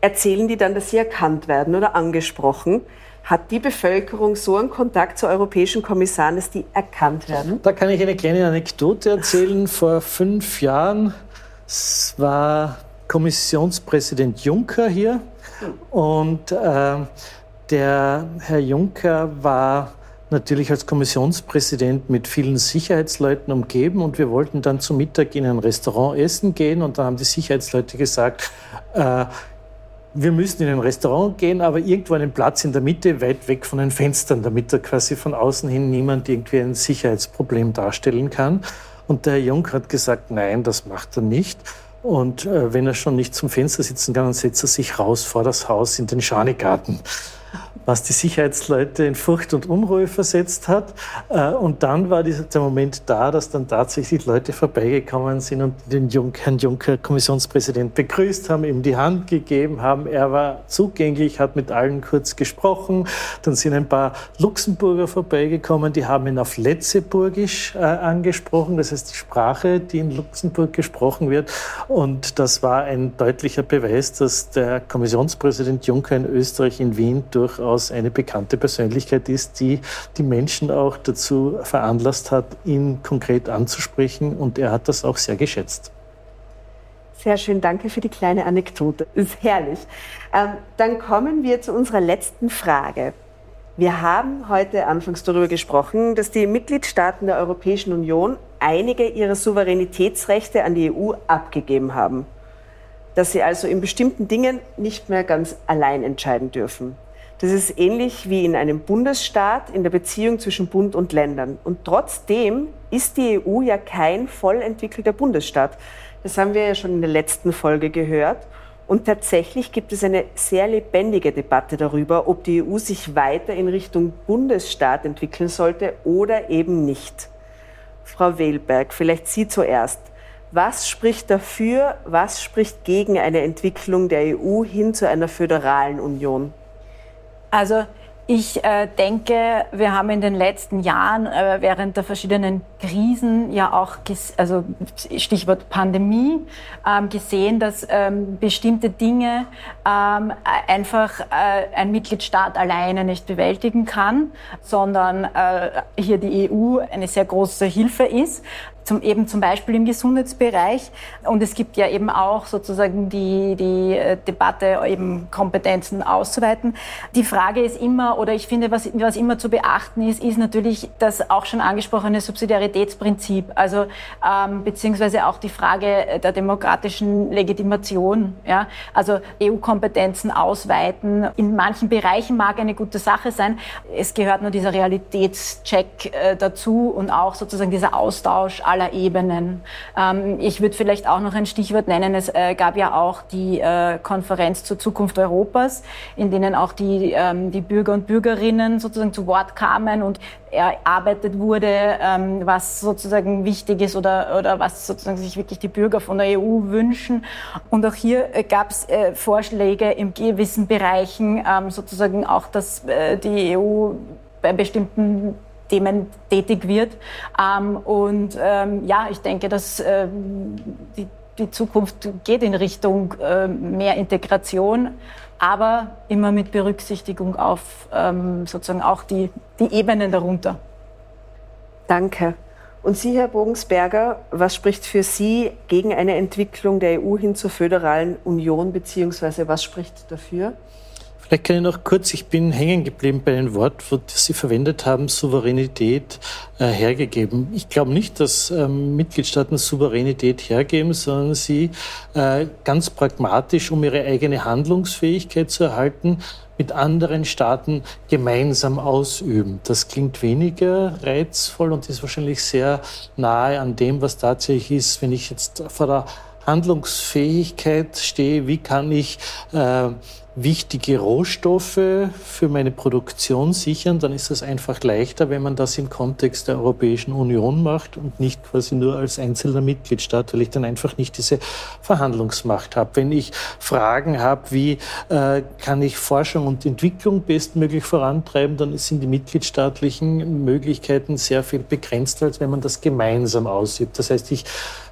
erzählen die dann, dass sie erkannt werden oder angesprochen? Hat die Bevölkerung so einen Kontakt zu europäischen Kommissaren, dass die erkannt werden? Da kann ich eine kleine Anekdote erzählen. Vor fünf Jahren war Kommissionspräsident Juncker hier und äh, der Herr Juncker war natürlich als Kommissionspräsident mit vielen Sicherheitsleuten umgeben und wir wollten dann zum Mittag in ein Restaurant essen gehen und da haben die Sicherheitsleute gesagt, äh, wir müssen in ein Restaurant gehen, aber irgendwo einen Platz in der Mitte, weit weg von den Fenstern, damit da quasi von außen hin niemand irgendwie ein Sicherheitsproblem darstellen kann. Und der Herr Jung hat gesagt, nein, das macht er nicht. Und äh, wenn er schon nicht zum Fenster sitzen kann, dann setzt er sich raus vor das Haus in den Schanigarten was die Sicherheitsleute in Furcht und Unruhe versetzt hat. Äh, und dann war dieser, der Moment da, dass dann tatsächlich Leute vorbeigekommen sind und den Jung, Herrn Juncker, Kommissionspräsident, begrüßt haben, ihm die Hand gegeben haben. Er war zugänglich, hat mit allen kurz gesprochen. Dann sind ein paar Luxemburger vorbeigekommen, die haben ihn auf Letzeburgisch äh, angesprochen, das heißt die Sprache, die in Luxemburg gesprochen wird. Und das war ein deutlicher Beweis, dass der Kommissionspräsident Juncker in Österreich, in Wien, durchaus eine bekannte Persönlichkeit ist, die die Menschen auch dazu veranlasst hat, ihn konkret anzusprechen. Und er hat das auch sehr geschätzt. Sehr schön, danke für die kleine Anekdote. Ist herrlich. Ähm, dann kommen wir zu unserer letzten Frage. Wir haben heute anfangs darüber gesprochen, dass die Mitgliedstaaten der Europäischen Union einige ihrer Souveränitätsrechte an die EU abgegeben haben. Dass sie also in bestimmten Dingen nicht mehr ganz allein entscheiden dürfen. Das ist ähnlich wie in einem Bundesstaat in der Beziehung zwischen Bund und Ländern. Und trotzdem ist die EU ja kein voll entwickelter Bundesstaat. Das haben wir ja schon in der letzten Folge gehört. Und tatsächlich gibt es eine sehr lebendige Debatte darüber, ob die EU sich weiter in Richtung Bundesstaat entwickeln sollte oder eben nicht. Frau Wehlberg, vielleicht Sie zuerst. Was spricht dafür, was spricht gegen eine Entwicklung der EU hin zu einer föderalen Union? Also ich äh, denke, wir haben in den letzten Jahren äh, während der verschiedenen Krisen ja auch, also Stichwort Pandemie, ähm, gesehen, dass ähm, bestimmte Dinge ähm, einfach äh, ein Mitgliedstaat alleine nicht bewältigen kann, sondern hier die EU eine sehr große Hilfe ist zum, eben zum Beispiel im Gesundheitsbereich. Und es gibt ja eben auch sozusagen die, die äh, Debatte, eben Kompetenzen auszuweiten. Die Frage ist immer, oder ich finde, was, was immer zu beachten ist, ist natürlich das auch schon angesprochene Subsidiaritätsprinzip, also ähm, beziehungsweise auch die Frage der demokratischen Legitimation. Ja? Also EU-Kompetenzen ausweiten. In manchen Bereichen mag eine gute Sache sein. Es gehört nur dieser Realitätscheck äh, dazu und auch sozusagen dieser Austausch aller aller Ebenen. Ähm, ich würde vielleicht auch noch ein Stichwort nennen. Es äh, gab ja auch die äh, Konferenz zur Zukunft Europas, in denen auch die, ähm, die Bürger und Bürgerinnen sozusagen zu Wort kamen und erarbeitet wurde, ähm, was sozusagen wichtig ist oder, oder was sozusagen sich wirklich die Bürger von der EU wünschen. Und auch hier äh, gab es äh, Vorschläge in gewissen Bereichen, ähm, sozusagen auch, dass äh, die EU bei bestimmten Themen tätig wird. Ähm, und ähm, ja, ich denke, dass ähm, die, die, Zukunft geht in Richtung äh, mehr Integration, aber immer mit Berücksichtigung auf ähm, sozusagen auch die, die Ebenen darunter. Danke. Und Sie, Herr Bogensberger, was spricht für Sie gegen eine Entwicklung der EU hin zur föderalen Union, beziehungsweise was spricht dafür? Vielleicht kann ich noch kurz, ich bin hängen geblieben bei einem Wort, das Sie verwendet haben, Souveränität äh, hergegeben. Ich glaube nicht, dass ähm, Mitgliedstaaten Souveränität hergeben, sondern sie äh, ganz pragmatisch, um ihre eigene Handlungsfähigkeit zu erhalten, mit anderen Staaten gemeinsam ausüben. Das klingt weniger reizvoll und ist wahrscheinlich sehr nahe an dem, was tatsächlich ist, wenn ich jetzt vor der Handlungsfähigkeit stehe, wie kann ich äh, wichtige Rohstoffe für meine Produktion sichern, dann ist es einfach leichter, wenn man das im Kontext der Europäischen Union macht und nicht quasi nur als einzelner Mitgliedstaat, weil ich dann einfach nicht diese Verhandlungsmacht habe. Wenn ich Fragen habe, wie äh, kann ich Forschung und Entwicklung bestmöglich vorantreiben, dann sind die mitgliedstaatlichen Möglichkeiten sehr viel begrenzter, als wenn man das gemeinsam ausübt. Das heißt, ich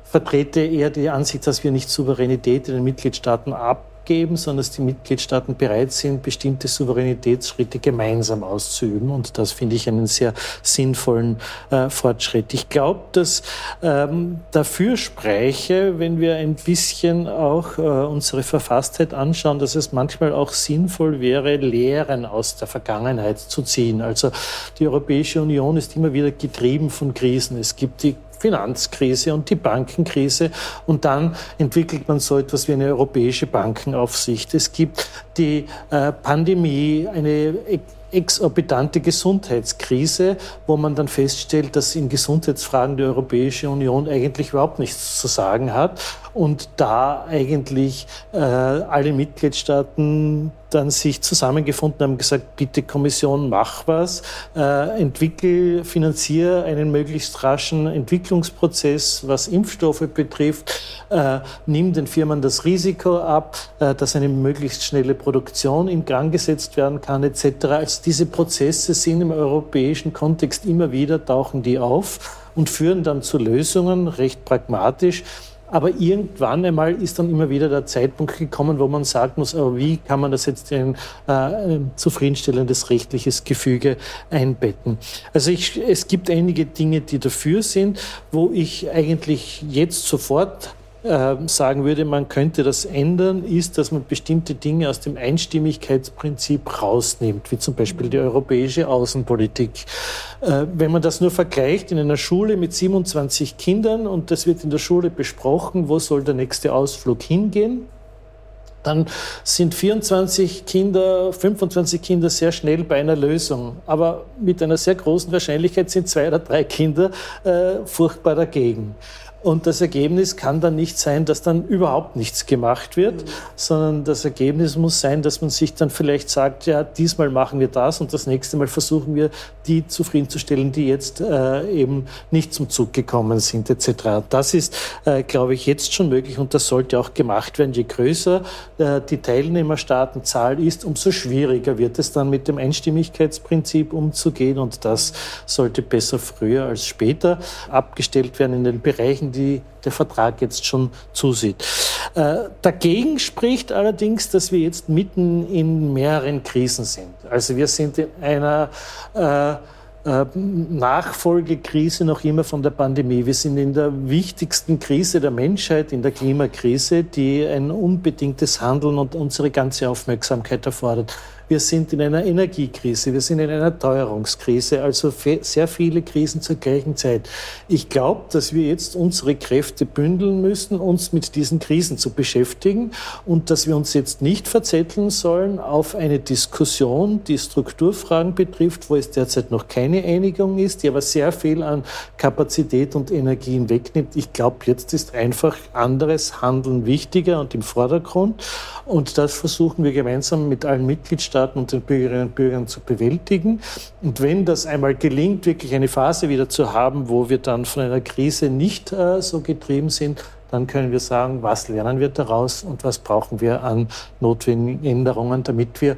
vertrete eher die Ansicht, dass wir nicht Souveränität in den Mitgliedstaaten ab abgeben, sondern dass die Mitgliedstaaten bereit sind, bestimmte Souveränitätsschritte gemeinsam auszuüben. Und das finde ich einen sehr sinnvollen äh, Fortschritt. Ich glaube, dass ähm, dafür spreche, wenn wir ein bisschen auch äh, unsere Verfasstheit anschauen, dass es manchmal auch sinnvoll wäre, Lehren aus der Vergangenheit zu ziehen. Also die Europäische Union ist immer wieder getrieben von Krisen. Es gibt die Finanzkrise und die Bankenkrise. Und dann entwickelt man so etwas wie eine europäische Bankenaufsicht. Es gibt die äh, Pandemie, eine exorbitante Gesundheitskrise, wo man dann feststellt, dass in Gesundheitsfragen die Europäische Union eigentlich überhaupt nichts zu sagen hat und da eigentlich äh, alle Mitgliedstaaten dann sich zusammengefunden haben, gesagt, bitte Kommission, mach was, äh, entwickel, finanziere einen möglichst raschen Entwicklungsprozess, was Impfstoffe betrifft, äh, nimm den Firmen das Risiko ab, äh, dass eine möglichst schnelle Produktion in Gang gesetzt werden kann, etc. Also diese Prozesse sind im europäischen Kontext immer wieder, tauchen die auf und führen dann zu Lösungen, recht pragmatisch, aber irgendwann einmal ist dann immer wieder der Zeitpunkt gekommen, wo man sagen muss, wie kann man das jetzt in äh, ein zufriedenstellendes rechtliches Gefüge einbetten? Also ich, es gibt einige Dinge, die dafür sind, wo ich eigentlich jetzt sofort ähm, sagen würde, man könnte das ändern, ist, dass man bestimmte Dinge aus dem Einstimmigkeitsprinzip rausnimmt, wie zum Beispiel die europäische Außenpolitik. Äh, wenn man das nur vergleicht in einer Schule mit 27 Kindern und das wird in der Schule besprochen, wo soll der nächste Ausflug hingehen, dann sind 24 Kinder, 25 Kinder sehr schnell bei einer Lösung. Aber mit einer sehr großen Wahrscheinlichkeit sind zwei oder drei Kinder äh, furchtbar dagegen. Und das Ergebnis kann dann nicht sein, dass dann überhaupt nichts gemacht wird, mhm. sondern das Ergebnis muss sein, dass man sich dann vielleicht sagt, ja, diesmal machen wir das und das nächste Mal versuchen wir, die zufriedenzustellen, die jetzt äh, eben nicht zum Zug gekommen sind, etc. Das ist, äh, glaube ich, jetzt schon möglich und das sollte auch gemacht werden. Je größer äh, die Teilnehmerstaatenzahl ist, umso schwieriger wird es dann mit dem Einstimmigkeitsprinzip umzugehen und das sollte besser früher als später abgestellt werden in den Bereichen, die der Vertrag jetzt schon zusieht. Äh, dagegen spricht allerdings, dass wir jetzt mitten in mehreren Krisen sind. Also wir sind in einer äh, äh, Nachfolgekrise noch immer von der Pandemie. Wir sind in der wichtigsten Krise der Menschheit, in der Klimakrise, die ein unbedingtes Handeln und unsere ganze Aufmerksamkeit erfordert. Wir sind in einer Energiekrise, wir sind in einer Teuerungskrise, also sehr viele Krisen zur gleichen Zeit. Ich glaube, dass wir jetzt unsere Kräfte bündeln müssen, uns mit diesen Krisen zu beschäftigen und dass wir uns jetzt nicht verzetteln sollen auf eine Diskussion, die Strukturfragen betrifft, wo es derzeit noch keine Einigung ist, die aber sehr viel an Kapazität und Energien wegnimmt. Ich glaube, jetzt ist einfach anderes Handeln wichtiger und im Vordergrund. Und das versuchen wir gemeinsam mit allen Mitgliedstaaten Mitgliedstaaten und den Bürgerinnen und Bürgern zu bewältigen. Und wenn das einmal gelingt, wirklich eine Phase wieder zu haben, wo wir dann von einer Krise nicht äh, so getrieben sind, dann können wir sagen, was lernen wir daraus und was brauchen wir an notwendigen Änderungen, damit wir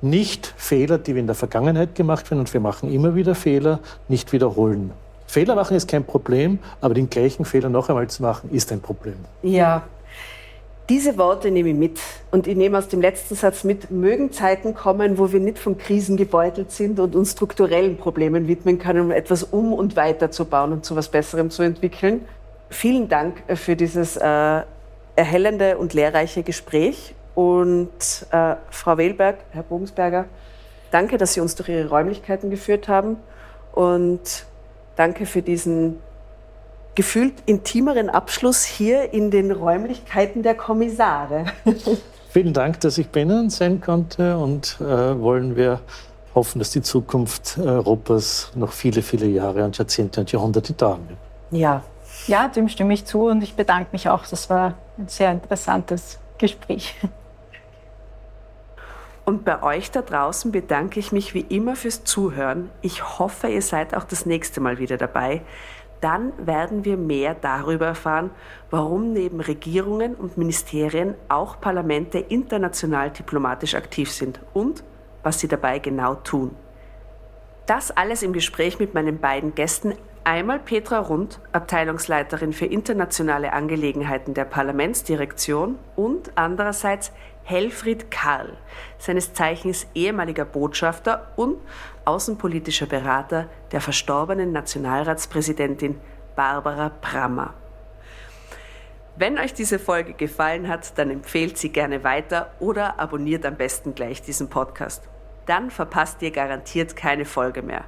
nicht Fehler, die wir in der Vergangenheit gemacht haben, und wir machen immer wieder Fehler, nicht wiederholen. Fehler machen ist kein Problem, aber den gleichen Fehler noch einmal zu machen, ist ein Problem. Ja, diese Worte nehme ich mit und ich nehme aus dem letzten Satz mit, mögen Zeiten kommen, wo wir nicht von Krisen gebeutelt sind und uns strukturellen Problemen widmen können, um etwas um und weiterzubauen und zu etwas Besserem zu entwickeln. Vielen Dank äh, für dieses äh, erhellende und lehrreiche Gespräch. Und äh, Frau Wehlberg, Herr Bogensberger, danke, dass Sie uns durch Ihre Räumlichkeiten geführt haben. Und danke für diesen gefühlt intimeren Abschluss hier in den Räumlichkeiten der Kommissare. Vielen Dank, dass ich bei Ihnen sein konnte und äh, wollen wir hoffen, dass die Zukunft Europas noch viele, viele Jahre und Jahrzehnte und Jahrhunderte dauern wird. Ja. Ja, dem stimme ich zu und ich bedanke mich auch. Das war ein sehr interessantes Gespräch. Und bei euch da draußen bedanke ich mich wie immer fürs Zuhören. Ich hoffe, ihr seid auch das nächste Mal wieder dabei dann werden wir mehr darüber erfahren, warum neben Regierungen und Ministerien auch Parlamente international diplomatisch aktiv sind und was sie dabei genau tun. Das alles im Gespräch mit meinen beiden Gästen. Einmal Petra Rund, Abteilungsleiterin für internationale Angelegenheiten der Parlamentsdirektion und andererseits Helfried Karl, seines Zeichens ehemaliger Botschafter und außenpolitischer Berater der verstorbenen Nationalratspräsidentin Barbara Brammer. Wenn euch diese Folge gefallen hat, dann empfehlt sie gerne weiter oder abonniert am besten gleich diesen Podcast. Dann verpasst ihr garantiert keine Folge mehr.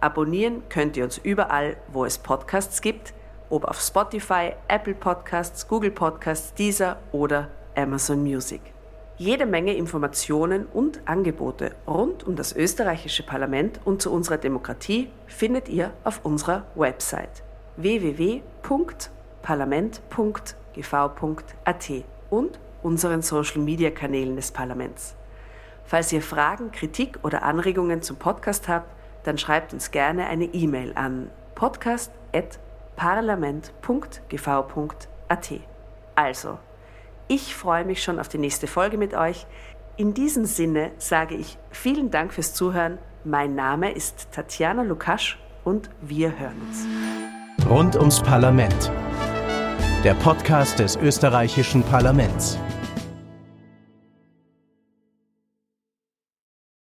Abonnieren könnt ihr uns überall, wo es Podcasts gibt, ob auf Spotify, Apple Podcasts, Google Podcasts, Deezer oder Amazon Music. Jede Menge Informationen und Angebote rund um das österreichische Parlament und zu unserer Demokratie findet ihr auf unserer Website www.parlament.gv.at und unseren Social-Media-Kanälen des Parlaments. Falls ihr Fragen, Kritik oder Anregungen zum Podcast habt, dann schreibt uns gerne eine E-Mail an podcast.parlament.gv.at. Also, ich freue mich schon auf die nächste Folge mit euch. In diesem Sinne sage ich vielen Dank fürs Zuhören. Mein Name ist Tatjana Lukasch und wir hören uns. Rund ums Parlament. Der Podcast des österreichischen Parlaments.